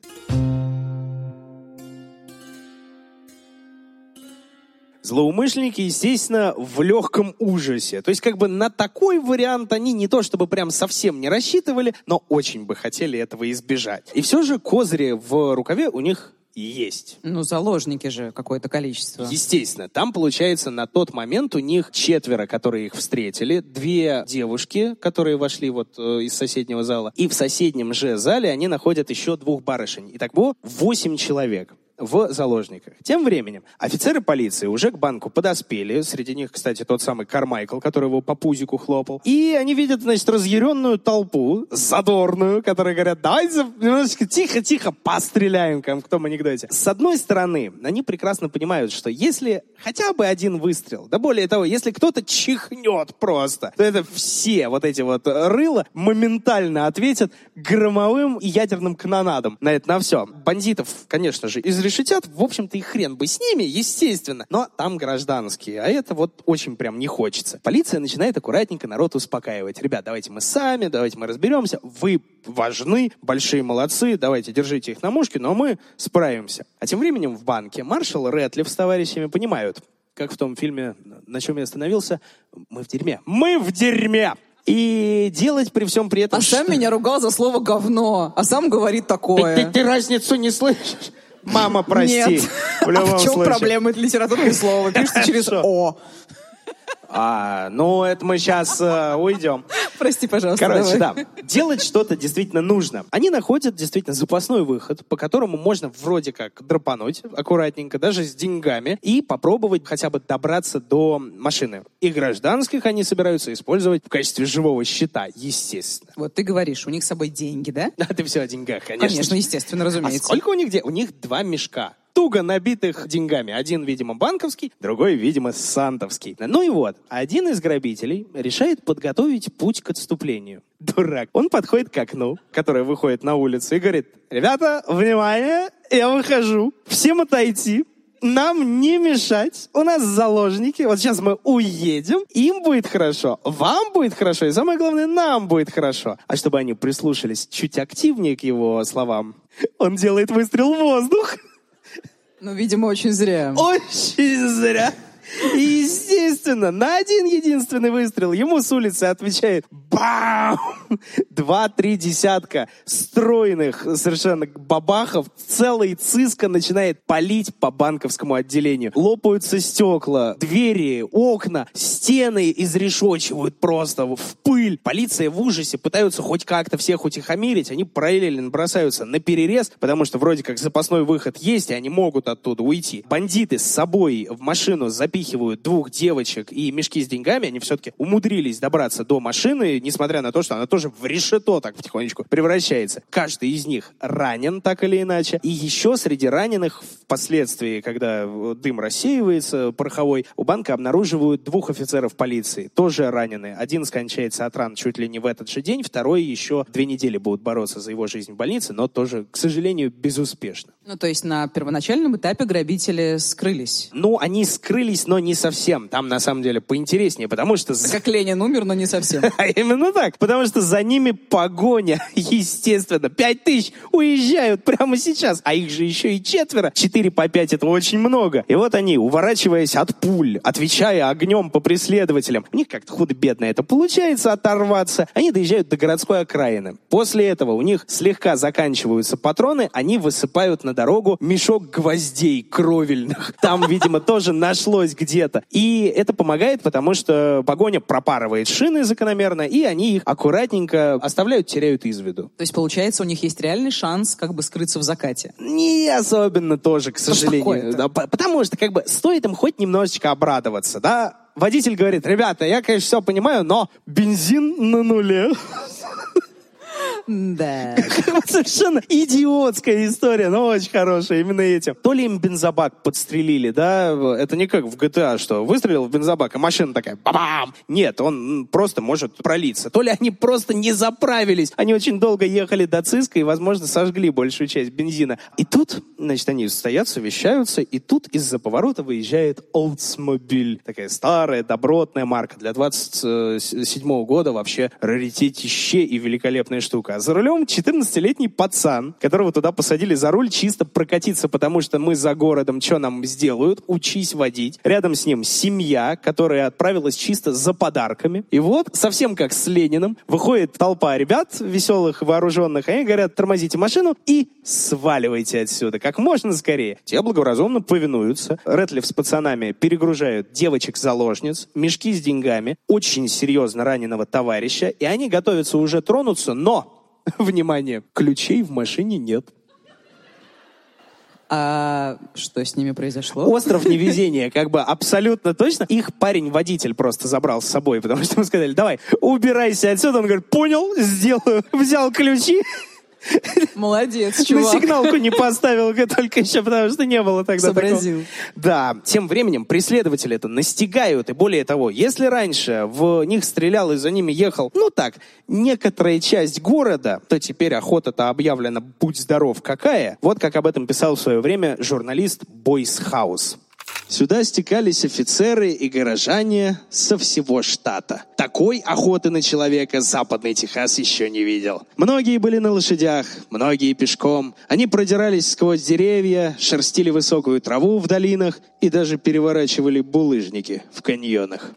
Злоумышленники, естественно, в легком ужасе. То есть, как бы на такой вариант они не то чтобы прям совсем не рассчитывали, но очень бы хотели этого избежать. И все же козыри в рукаве у них есть. Ну, заложники же какое-то количество. Естественно, там, получается, на тот момент у них четверо, которые их встретили, две девушки, которые вошли вот э, из соседнего зала, и в соседнем же зале они находят еще двух барышень. Итого восемь человек в заложниках. Тем временем офицеры полиции уже к банку подоспели. Среди них, кстати, тот самый Кармайкл, который его по пузику хлопал. И они видят, значит, разъяренную толпу, задорную, которые говорят, давайте немножечко тихо-тихо постреляем, как в том анекдоте. С одной стороны, они прекрасно понимают, что если хотя бы один выстрел, да более того, если кто-то чихнет просто, то это все вот эти вот рыла моментально ответят громовым и ядерным канонадом на это на все. Бандитов, конечно же, изрядно изрешетят, в общем-то и хрен бы с ними, естественно. Но там гражданские, а это вот очень прям не хочется. Полиция начинает аккуратненько народ успокаивать. Ребят, давайте мы сами, давайте мы разберемся. Вы важны, большие молодцы, давайте держите их на мушке, но мы справимся. А тем временем в банке маршал Рэтлиф с товарищами понимают, как в том фильме, на чем я остановился, мы в дерьме. Мы в дерьме! И делать при всем при этом... А сам меня ругал за слово говно, а сам говорит такое. Ты, ты, ты разницу не слышишь? Мама, прости. Нет. В любом а в чем случае. проблема? Это литературное слово. Пишется [LAUGHS] через. О. А, ну, это мы сейчас уйдем. Прости, пожалуйста. Короче, давай. да. Делать что-то действительно нужно. Они находят действительно запасной выход, по которому можно вроде как драпануть аккуратненько, даже с деньгами, и попробовать хотя бы добраться до машины. И гражданских они собираются использовать в качестве живого щита, естественно. Вот ты говоришь, у них с собой деньги, да? [LAUGHS] А ты все о деньгах, конечно. Конечно, естественно, А разумеется. сколько у них где? У них два мешка. Туго набитых деньгами. Один, видимо, банковский, другой, видимо, сантовский. Ну и вот, один из грабителей решает подготовить путь к отступлению. Дурак. Он подходит к окну, которое выходит на улицу, и говорит, ребята, внимание, я выхожу. Всем отойти. Нам не мешать. У нас заложники. Вот сейчас мы уедем. Им будет хорошо. Вам будет хорошо. И самое главное, нам будет хорошо. А чтобы они прислушались чуть активнее к его словам, он делает выстрел в воздух. Ну, видимо, очень зря. Очень зря. И, естественно, на один единственный выстрел ему с улицы отвечает бам! Два-три десятка стройных совершенно бабахов. Целый циска начинает палить по банковскому отделению. Лопаются стекла, двери, окна, стены изрешочивают просто в пыль. Полиция в ужасе пытаются хоть как-то всех утихомирить. Они параллельно бросаются на перерез, потому что вроде как запасной выход есть, и они могут оттуда уйти. Бандиты с собой в машину запихивают двух девочек и мешки с деньгами. Они все-таки умудрились добраться до машины, несмотря на то, что она тоже в решето так потихонечку превращается. Каждый из них ранен так или иначе. И еще среди раненых впоследствии, когда э, дым рассеивается пороховой, у банка обнаруживают двух офицеров полиции, тоже ранены. Один скончается от ран чуть ли не в этот же день, второй еще две недели будут бороться за его жизнь в больнице, но тоже, к сожалению, безуспешно. Ну, то есть на первоначальном этапе грабители скрылись. Ну, они скрылись, но не совсем. Там, на самом деле, поинтереснее, потому что... Как Ленин умер, но не совсем. [LAUGHS] А именно так. Потому что за ними погоня, [LAUGHS] естественно. Пять тысяч уезжают прямо сейчас. А их же еще и четверо. Четыре по пять это очень много. И вот они, уворачиваясь от пуль, отвечая огнем по преследователям, у них как-то худо-бедно это получается оторваться. Они доезжают до городской окраины. После этого у них слегка заканчиваются патроны, они высыпают на дорогу мешок гвоздей кровельных. Там, видимо, тоже нашлось где-то. И это помогает, потому что погоня пропарывает шины закономерно, и они их аккуратненько оставляют, теряют из виду. То есть, получается, у них есть реальный шанс как бы скрыться в закате. Не особенно тоже, к сожалению. Да, по- потому что как бы стоит им хоть немножечко обрадоваться, да? Водитель говорит, ребята, я, конечно, все понимаю, но бензин на нуле. [LAUGHS] Да. [LAUGHS] Совершенно идиотская история, но очень хорошая именно этим. То ли им бензобак подстрелили, да, это не как в GTA, что выстрелил в бензобак, а машина такая бабам! Нет, он просто может пролиться. То ли они просто не заправились, они очень долго ехали до Циска и, возможно, сожгли большую часть бензина. И тут, значит, они стоят, совещаются, и тут из-за поворота выезжает Oldsmobile. Такая старая, добротная марка. Для 27 года вообще раритетище и великолепная штука. А за рулем 14-летний пацан, которого туда посадили за руль чисто прокатиться, потому что мы за городом, что нам сделают? Учись водить. Рядом с ним семья, которая отправилась чисто за подарками. И вот, совсем как с Лениным, выходит толпа ребят веселых, вооруженных, они говорят, тормозите машину и сваливайте отсюда как можно скорее. Те благоразумно повинуются. Рэтлиф с пацанами перегружают девочек-заложниц, мешки с деньгами, очень серьезно раненого товарища, и они готовятся уже тронуться, но, [LAUGHS] внимание, ключей в машине нет. А что с ними произошло? Остров [LAUGHS] невезения, как бы абсолютно точно. Их парень-водитель просто забрал с собой, потому что ему сказали, давай, убирайся отсюда. Он говорит, понял, сделаю. [LAUGHS] Взял ключи Молодец, На чувак. сигналку не поставил только еще, потому что не было тогда Сообразил. такого. Да, тем временем преследователи это настигают, и более того, если раньше в них стрелял и за ними ехал, ну так, некоторая часть города, то теперь охота-то объявлена «Будь здоров, какая!» Вот как об этом писал в свое время журналист Бойс Хаус. Сюда стекались офицеры и горожане со всего штата. Такой охоты на человека западный Техас еще не видел. Многие были на лошадях, многие пешком. Они продирались сквозь деревья, шерстили высокую траву в долинах и даже переворачивали булыжники в каньонах.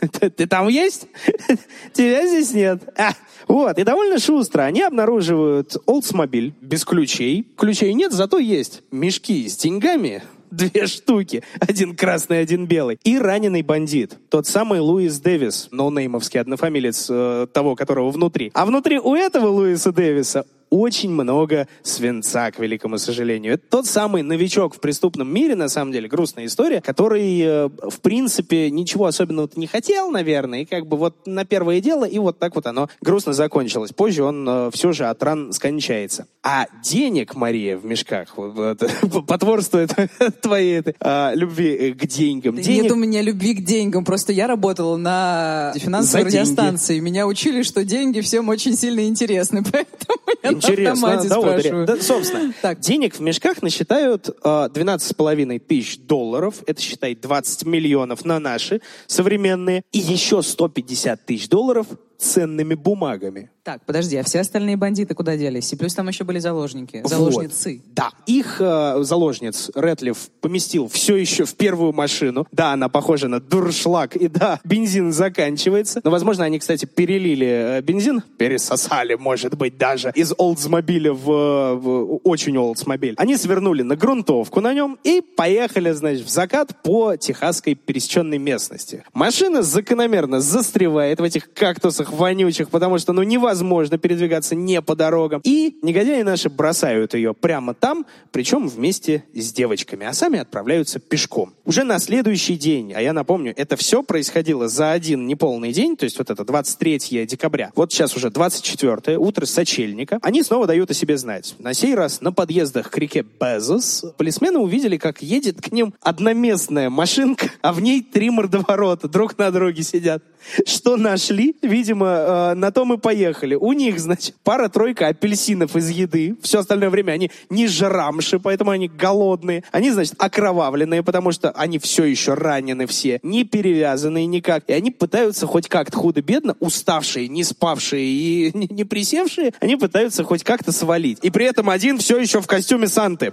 [LAUGHS] Ты, там есть? [LAUGHS] Тебя здесь нет. А, вот, и довольно шустро они обнаруживают Oldsmobile без ключей. Ключей нет, зато есть мешки с деньгами, две штуки, один красный, один белый, и раненый бандит, тот самый Луис Дэвис, ноунеймовский однофамилец э, того, которого внутри. А внутри у этого Луиса Дэвиса очень много свинца, к великому сожалению. Это тот самый новичок в преступном мире, на самом деле, грустная история, который, э, в принципе, ничего особенного не хотел, наверное, и как бы вот на первое дело, и вот так вот оно грустно закончилось. Позже он э, все же от ран скончается. А денег, Мария, в мешках, вот, [LAUGHS] потворствует [LAUGHS] твоей этой, а, любви э, к деньгам. Денег Нет у меня любви к деньгам. Просто я работала на финансовой радиостанции. Меня учили, что деньги всем очень сильно интересны. [LAUGHS] Поэтому я Интересно, да, Одри? спрашиваю. Да, собственно, Так. денег в мешках насчитают э, 12,5 тысяч долларов, это считай 20 миллионов на наши современные, и еще 150 тысяч долларов ценными бумагами. Так, подожди, а все остальные бандиты куда делись? И плюс там еще были заложники, Вот. заложницы. Да. Их э, заложниц Рэтлиф поместил все еще в первую машину. Да, она похожа на дуршлаг. И да, бензин заканчивается. Но, возможно, они, кстати, перелили э, бензин. Пересосали, может быть, даже из Олдсмобиля в, в очень Олдсмобиль. Они свернули на грунтовку на нем и поехали, значит, в закат по техасской пересеченной местности. Машина закономерно застревает в этих кактусах вонючих, потому что, ну, невозможно передвигаться не по дорогам. И негодяи наши бросают ее прямо там, причем вместе с девочками, а сами отправляются пешком. Уже на следующий день, а я напомню, это все происходило за один неполный день, то есть вот это 23 декабря. Вот сейчас уже 24 утро сочельника. Они снова дают о себе знать. На сей раз на подъездах к реке Безос полисмены увидели, как едет к ним одноместная машинка, а в ней три мордоворота друг на друге сидят. Что нашли? Видимо, э, на том и поехали. У них, значит, пара-тройка апельсинов из еды. Все остальное время они не жрамши, поэтому они голодные. Они, значит, окровавленные, потому что они все еще ранены все, не перевязанные никак. И они пытаются хоть как-то худо-бедно, уставшие, не спавшие и [LAUGHS] не присевшие, они пытаются хоть как-то свалить. И при этом один все еще в костюме Санты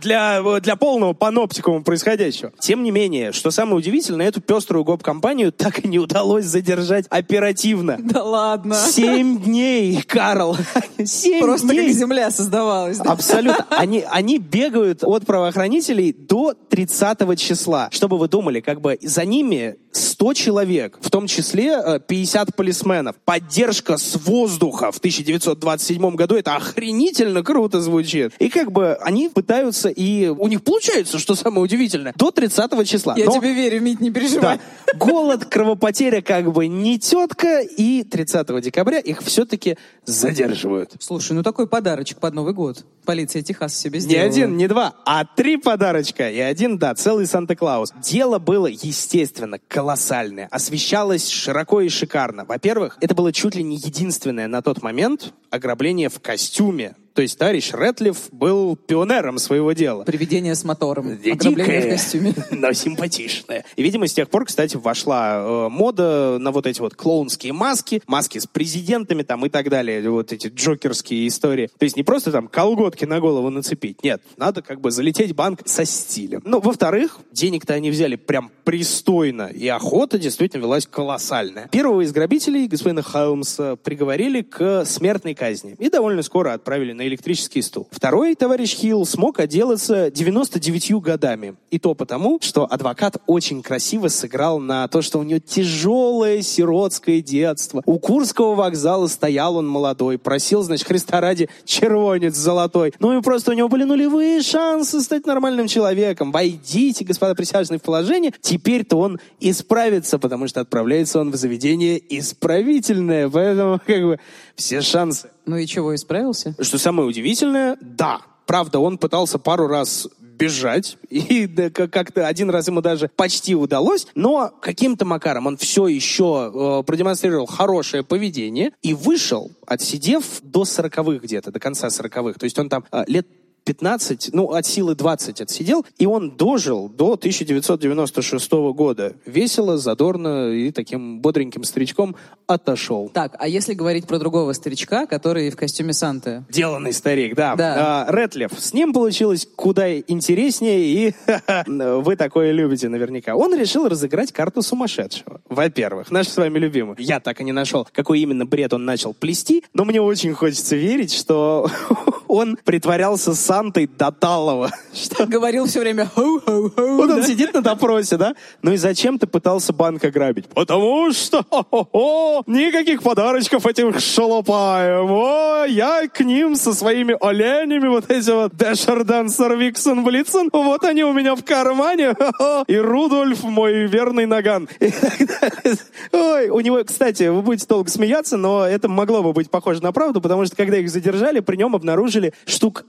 для, для полного паноптикума происходящего. Тем не менее, что самое удивительное, эту пеструю гоп-компанию так и не удалось задержать оперативно. Да ладно. Семь дней, Карл. Семь Просто дней. как земля создавалась. да? Абсолютно. Они, они бегают от правоохранителей до 30 числа. Чтобы вы думали, как бы за ними 100 человек, в том числе э, 50 полисменов. Поддержка с воздуха в 1927 году, это охренительно круто звучит. И как бы они пытаются, и у них получается, что самое удивительное, до 30 числа. Я Но- тебе верю, Мить, не да. переживай. Голод, кровопотеря как бы не тетка, и 30 декабря их все-таки задерживают. Слушай, ну такой подарочек под Новый год. Полиция Техаса себе Не сделала. один, не два, а три подарочка. И один, да, целый Санта-Клаус. Дело было, естественно, колоссальное. Освещалось широко и шикарно. Во-первых, это было чуть ли не единственное на тот момент ограбление в костюме. То есть товарищ Рэтлиф был пионером своего дела. Привидение с мотором. Ограбление в костюме. но симпатичная. И, видимо, с тех пор, кстати, вошла э, мода на вот эти вот клоунские маски, маски с президентами там и так далее, вот эти джокерские истории. То есть не просто там колготки на голову нацепить, нет, надо как бы залететь банк со стилем. Ну, во-вторых, денег-то они взяли прям пристойно, и охота действительно велась колоссальная. Первого из грабителей, господина Холмса, приговорили к смертной казни и довольно скоро отправили на электрический стул. Второй, товарищ Хилл, смог отделаться 99 годами. И то потому, что адвокат очень красиво сыграл на то, что у него тяжелое сиротское детство. У Курского вокзала стоял он молодой, просил, значит, Христа ради, червонец золотой. Ну и просто у него были нулевые шансы стать нормальным человеком. Войдите, господа присяжные, в положение. Теперь-то он исправится, потому что отправляется он в заведение исправительное. Поэтому, как бы, все шансы Ну и чего, исправился? Что самое удивительное, да. Правда, он пытался пару раз бежать, [LAUGHS] и да, как-то один раз ему даже почти удалось, но каким-то макаром он все еще э, продемонстрировал хорошее поведение и вышел, отсидев до сороковых где-то, до конца сороковых. То есть он там э, лет 15, ну, от силы 20 отсидел, и он дожил до 1996 года. Весело, задорно и таким бодреньким старичком отошел. Так, а если говорить про другого старичка, который в костюме Санты? Деланный старик, да. Да. А, Рэтлев. С ним получилось куда интереснее, и [LAUGHS] вы такое любите наверняка. Он решил разыграть карту сумасшедшего. Во-первых, наш с вами любимый. Я так и не нашел, какой именно бред он начал плести, но мне очень хочется верить, что [LAUGHS] он притворялся Сантой Доталова. [LAUGHS] Что? Говорил все время «хоу-хоу-хоу». Вот он сидит на допросе, да? Ну и зачем ты пытался банк ограбить? Потому что хо-хо-хо, никаких подарочков этим шалопаем. О, я к ним со своими оленями, вот эти вот Дешердан Сарвиксон Блицен, вот они у меня в кармане. И Рудольф, мой верный наган. [LAUGHS] Ой, у него, кстати, вы будете долго смеяться, но это могло бы быть похоже на правду, потому что когда их задержали, при нем обнаружили штук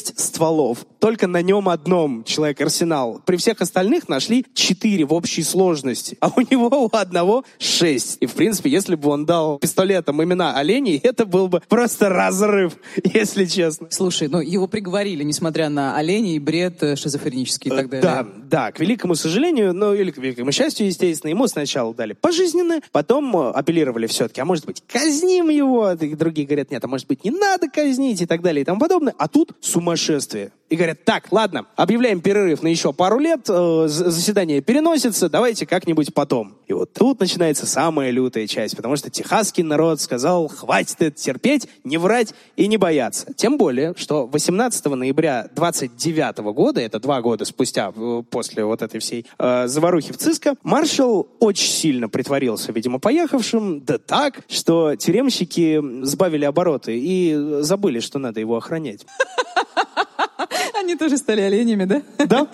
шесть стволов. Только на нем одном человек-арсенал. При всех остальных нашли четыре в общей сложности. А у него у одного шесть. И, в принципе, если бы он дал пистолетам имена оленей, это был бы просто разрыв, [LAUGHS] если честно. Слушай, ну его приговорили, несмотря на оленей, бред э, шизофренический и так далее. Да, да, к великому сожалению, ну или к великому счастью, естественно, ему сначала дали пожизненное, потом э, апеллировали все-таки, а может быть, казним его, и другие говорят, нет, а может быть, не надо казнить и так далее и тому подобное, а тут сумасшествие. И говорят, так, ладно, объявляем перерыв на еще пару лет, э, заседание переносится, давайте как-нибудь потом. И вот тут начинается самая лютая часть, потому что техасский народ сказал, хватит это терпеть, не врать и не бояться. Тем более, что 18 ноября 29 года, это два года спустя, э, после вот этой всей э, заварухи в ЦИСКО, маршал очень сильно притворился, видимо, поехавшим, да так, что тюремщики сбавили обороты и забыли, что надо его охранять. [LAUGHS] Они тоже стали оленями, да? Да,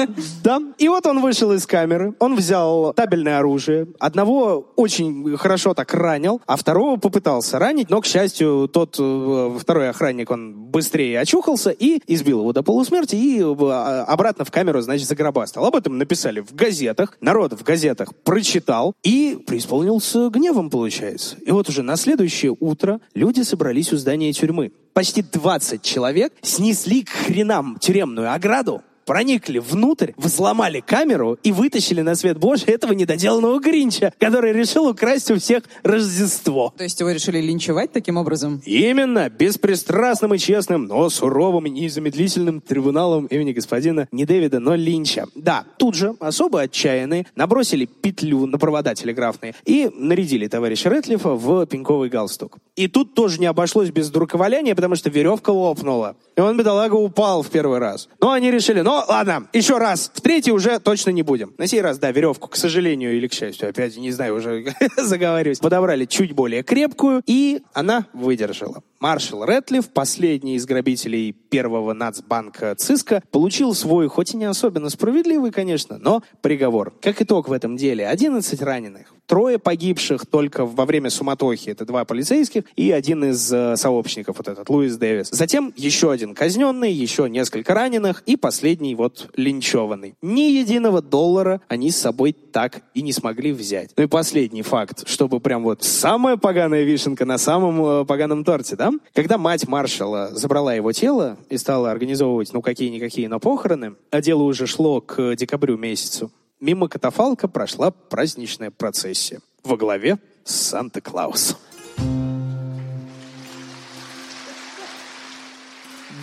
да. И вот он вышел из камеры, он взял табельное оружие, одного очень хорошо так ранил, а второго попытался ранить, но, к счастью, тот э, второй охранник, он быстрее очухался и избил его до полусмерти и э, обратно в камеру, значит, загробастал. Об этом написали в газетах, народ в газетах прочитал и преисполнился гневом, получается. И вот уже на следующее утро люди собрались у здания тюрьмы. Почти 20 человек снесли к хренам тюремную ограду, проникли внутрь, взломали камеру и вытащили на свет Божий этого недоделанного Гринча, который решил украсть у всех Рождество. То есть его решили линчевать таким образом? Именно беспристрастным и честным, но суровым и незамедлительным трибуналом имени господина не Дэвида, но Линча. Да, тут же особо отчаянные набросили петлю на провода телеграфные и нарядили товарища Рэтлифа в пеньковый галстук. И тут тоже не обошлось без дураковаляния, потому что веревка лопнула. И он, бедолага, упал в первый раз. Но они решили, ну ладно, еще раз, в третий уже точно не будем. На сей раз, да, веревку, к сожалению или к счастью, опять, не знаю, уже [LAUGHS] заговариваюсь, подобрали чуть более крепкую, и она выдержала. Маршал Рэтлиф, последний из грабителей первого нацбанка ЦИСКа, получил свой, хоть и не особенно справедливый, конечно, но приговор. Как итог в этом деле, 11 раненых, трое погибших только во время суматохи, это два полицейских и один из э, сообщников, вот этот Луис Дэвис. Затем еще один казненный, еще несколько раненых и последний вот линчеванный. Ни единого доллара они с собой так и не смогли взять. Ну и последний факт, чтобы прям вот самая поганая вишенка на самом э, поганом торте, да? Когда мать маршала забрала его тело и стала организовывать, ну какие-никакие, но похороны, а дело уже шло к декабрю месяцу, мимо катафалка прошла праздничная процессия во главе с Санта-Клаусом.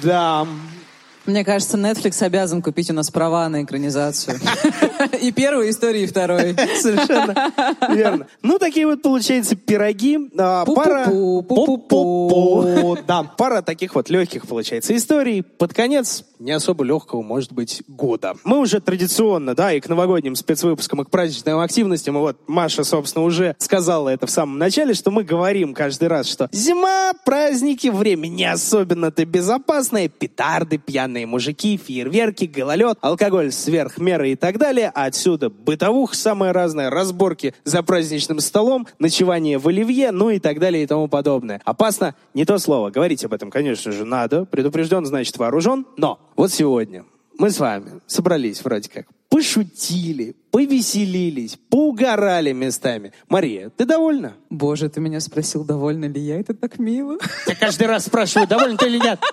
Да, Мне кажется, Netflix обязан купить у нас права на экранизацию. И первую историю, и второй. Совершенно верно. Ну, такие вот, получается, пироги. А, Пара... Да, пара таких вот легких, получается, историй. Под конец не особо легкого, может быть, года. Мы уже традиционно, да, и к новогодним спецвыпускам, и к праздничным активностям, и вот Маша, собственно, уже сказала это в самом начале, что мы говорим каждый раз, что зима, праздники, время не особенно-то безопасное, петарды, пьяные мужики, фейерверки, гололед, алкоголь сверх меры и так далее, а отсюда бытовух самое разное, разборки за праздничным столом, ночевание в оливье, ну и так далее и тому подобное. Опасно не то слово. Говорить об этом, конечно же, надо. Предупрежден, значит вооружен. Но вот сегодня мы с вами собрались вроде как, пошутили, повеселились, поугорали местами. Мария, ты довольна? Боже, ты меня спросил, довольна ли я? Это так мило. Я каждый раз спрашиваю, довольна ты или нет. [LAUGHS]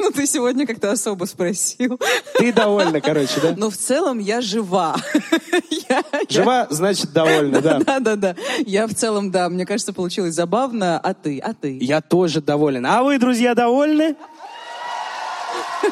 Ну, ты сегодня как-то особо спросил. Ты довольна, короче, да? [LAUGHS] Но в целом я жива. [LAUGHS] Я, жива, я... значит, довольна, да. Да-да-да. Я в целом, да, мне кажется, получилось забавно. А ты? А ты? Я тоже доволен. А вы, друзья, довольны?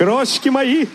Крошки мои!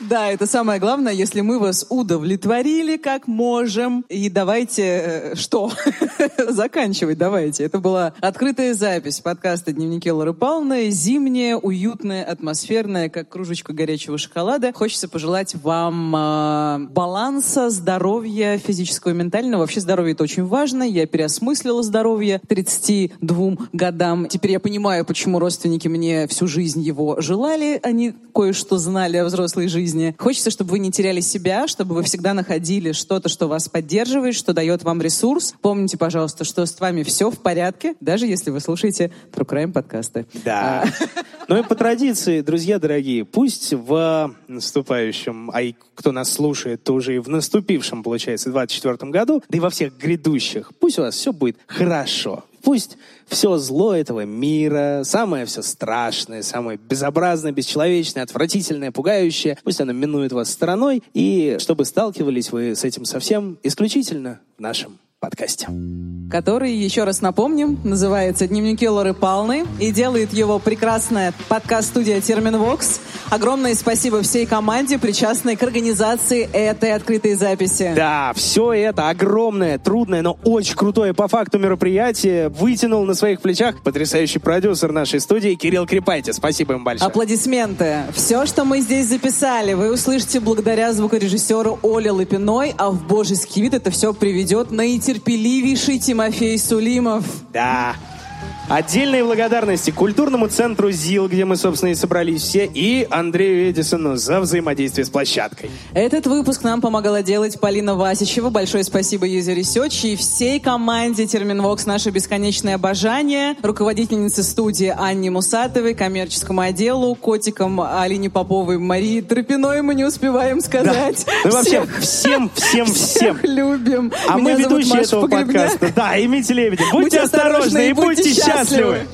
Да, это самое главное, если мы вас удовлетворили как можем. И давайте... Э, что? [LAUGHS] Заканчивать давайте. Это была открытая запись подкаста «Дневники Лоры Павловны». Зимняя, уютная, атмосферная, как кружечка горячего шоколада. Хочется пожелать вам э, баланса, здоровья физического и ментального. Вообще здоровье это очень важно. Я переосмыслила здоровье 32 годам. Теперь я понимаю, почему родственники мне всю жизнь его желали. Они кое-что знали о взрослой жизни. Хочется, чтобы вы не теряли себя, чтобы вы всегда находили что-то, что вас поддерживает, что дает вам ресурс. Помните, пожалуйста, что с вами все в порядке, даже если вы слушаете True Crime подкасты. Да. А. Ну и по традиции, друзья дорогие, пусть в наступающем, а и кто нас слушает, то уже и в наступившем, получается, 24 году, да и во всех грядущих, пусть у вас все будет хорошо. Пусть все зло этого мира, самое все страшное, самое безобразное, бесчеловечное, отвратительное, пугающее, пусть оно минует вас стороной, и чтобы сталкивались вы с этим совсем исключительно в нашем подкасте. Который, еще раз напомним, называется «Дневники Лоры Палны» и делает его прекрасная подкаст-студия «Терминвокс». Огромное спасибо всей команде, причастной к организации этой открытой записи. Да, все это огромное, трудное, но очень крутое по факту мероприятие вытянул на своих плечах потрясающий продюсер нашей студии Кирилл Крепайте. Спасибо им большое. Аплодисменты. Все, что мы здесь записали, вы услышите благодаря звукорежиссеру Оле Лапиной, а в божеский вид это все приведет на терпеливейший Тимофей Сулимов. Да, Отдельные благодарности культурному центру ЗИЛ, где мы, собственно, и собрались все, и Андрею Эдисону за взаимодействие с площадкой. Этот выпуск нам помогала делать Полина Васичева. Большое спасибо за research и всей команде Терменвокс «Наше бесконечное обожание», руководительнице студии Анне Мусатовой, коммерческому отделу, котикам Алине Поповой, Марии Тропиной мы не успеваем сказать. Да. Ну вообще всем, всем, всем. Всех любим. А Меня мы ведущие этого Погребняк. подкаста. Да, и Митя Лебедев. Будьте, будьте осторожны и будьте счастливы счастливы.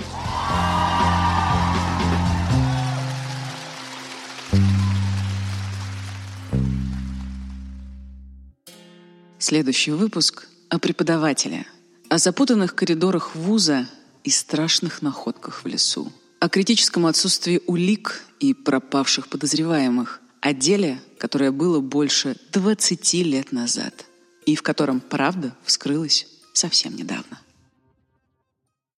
Следующий выпуск о преподавателе, о запутанных коридорах вуза и страшных находках в лесу, о критическом отсутствии улик и пропавших подозреваемых, о деле, которое было больше 20 лет назад и в котором правда вскрылась совсем недавно.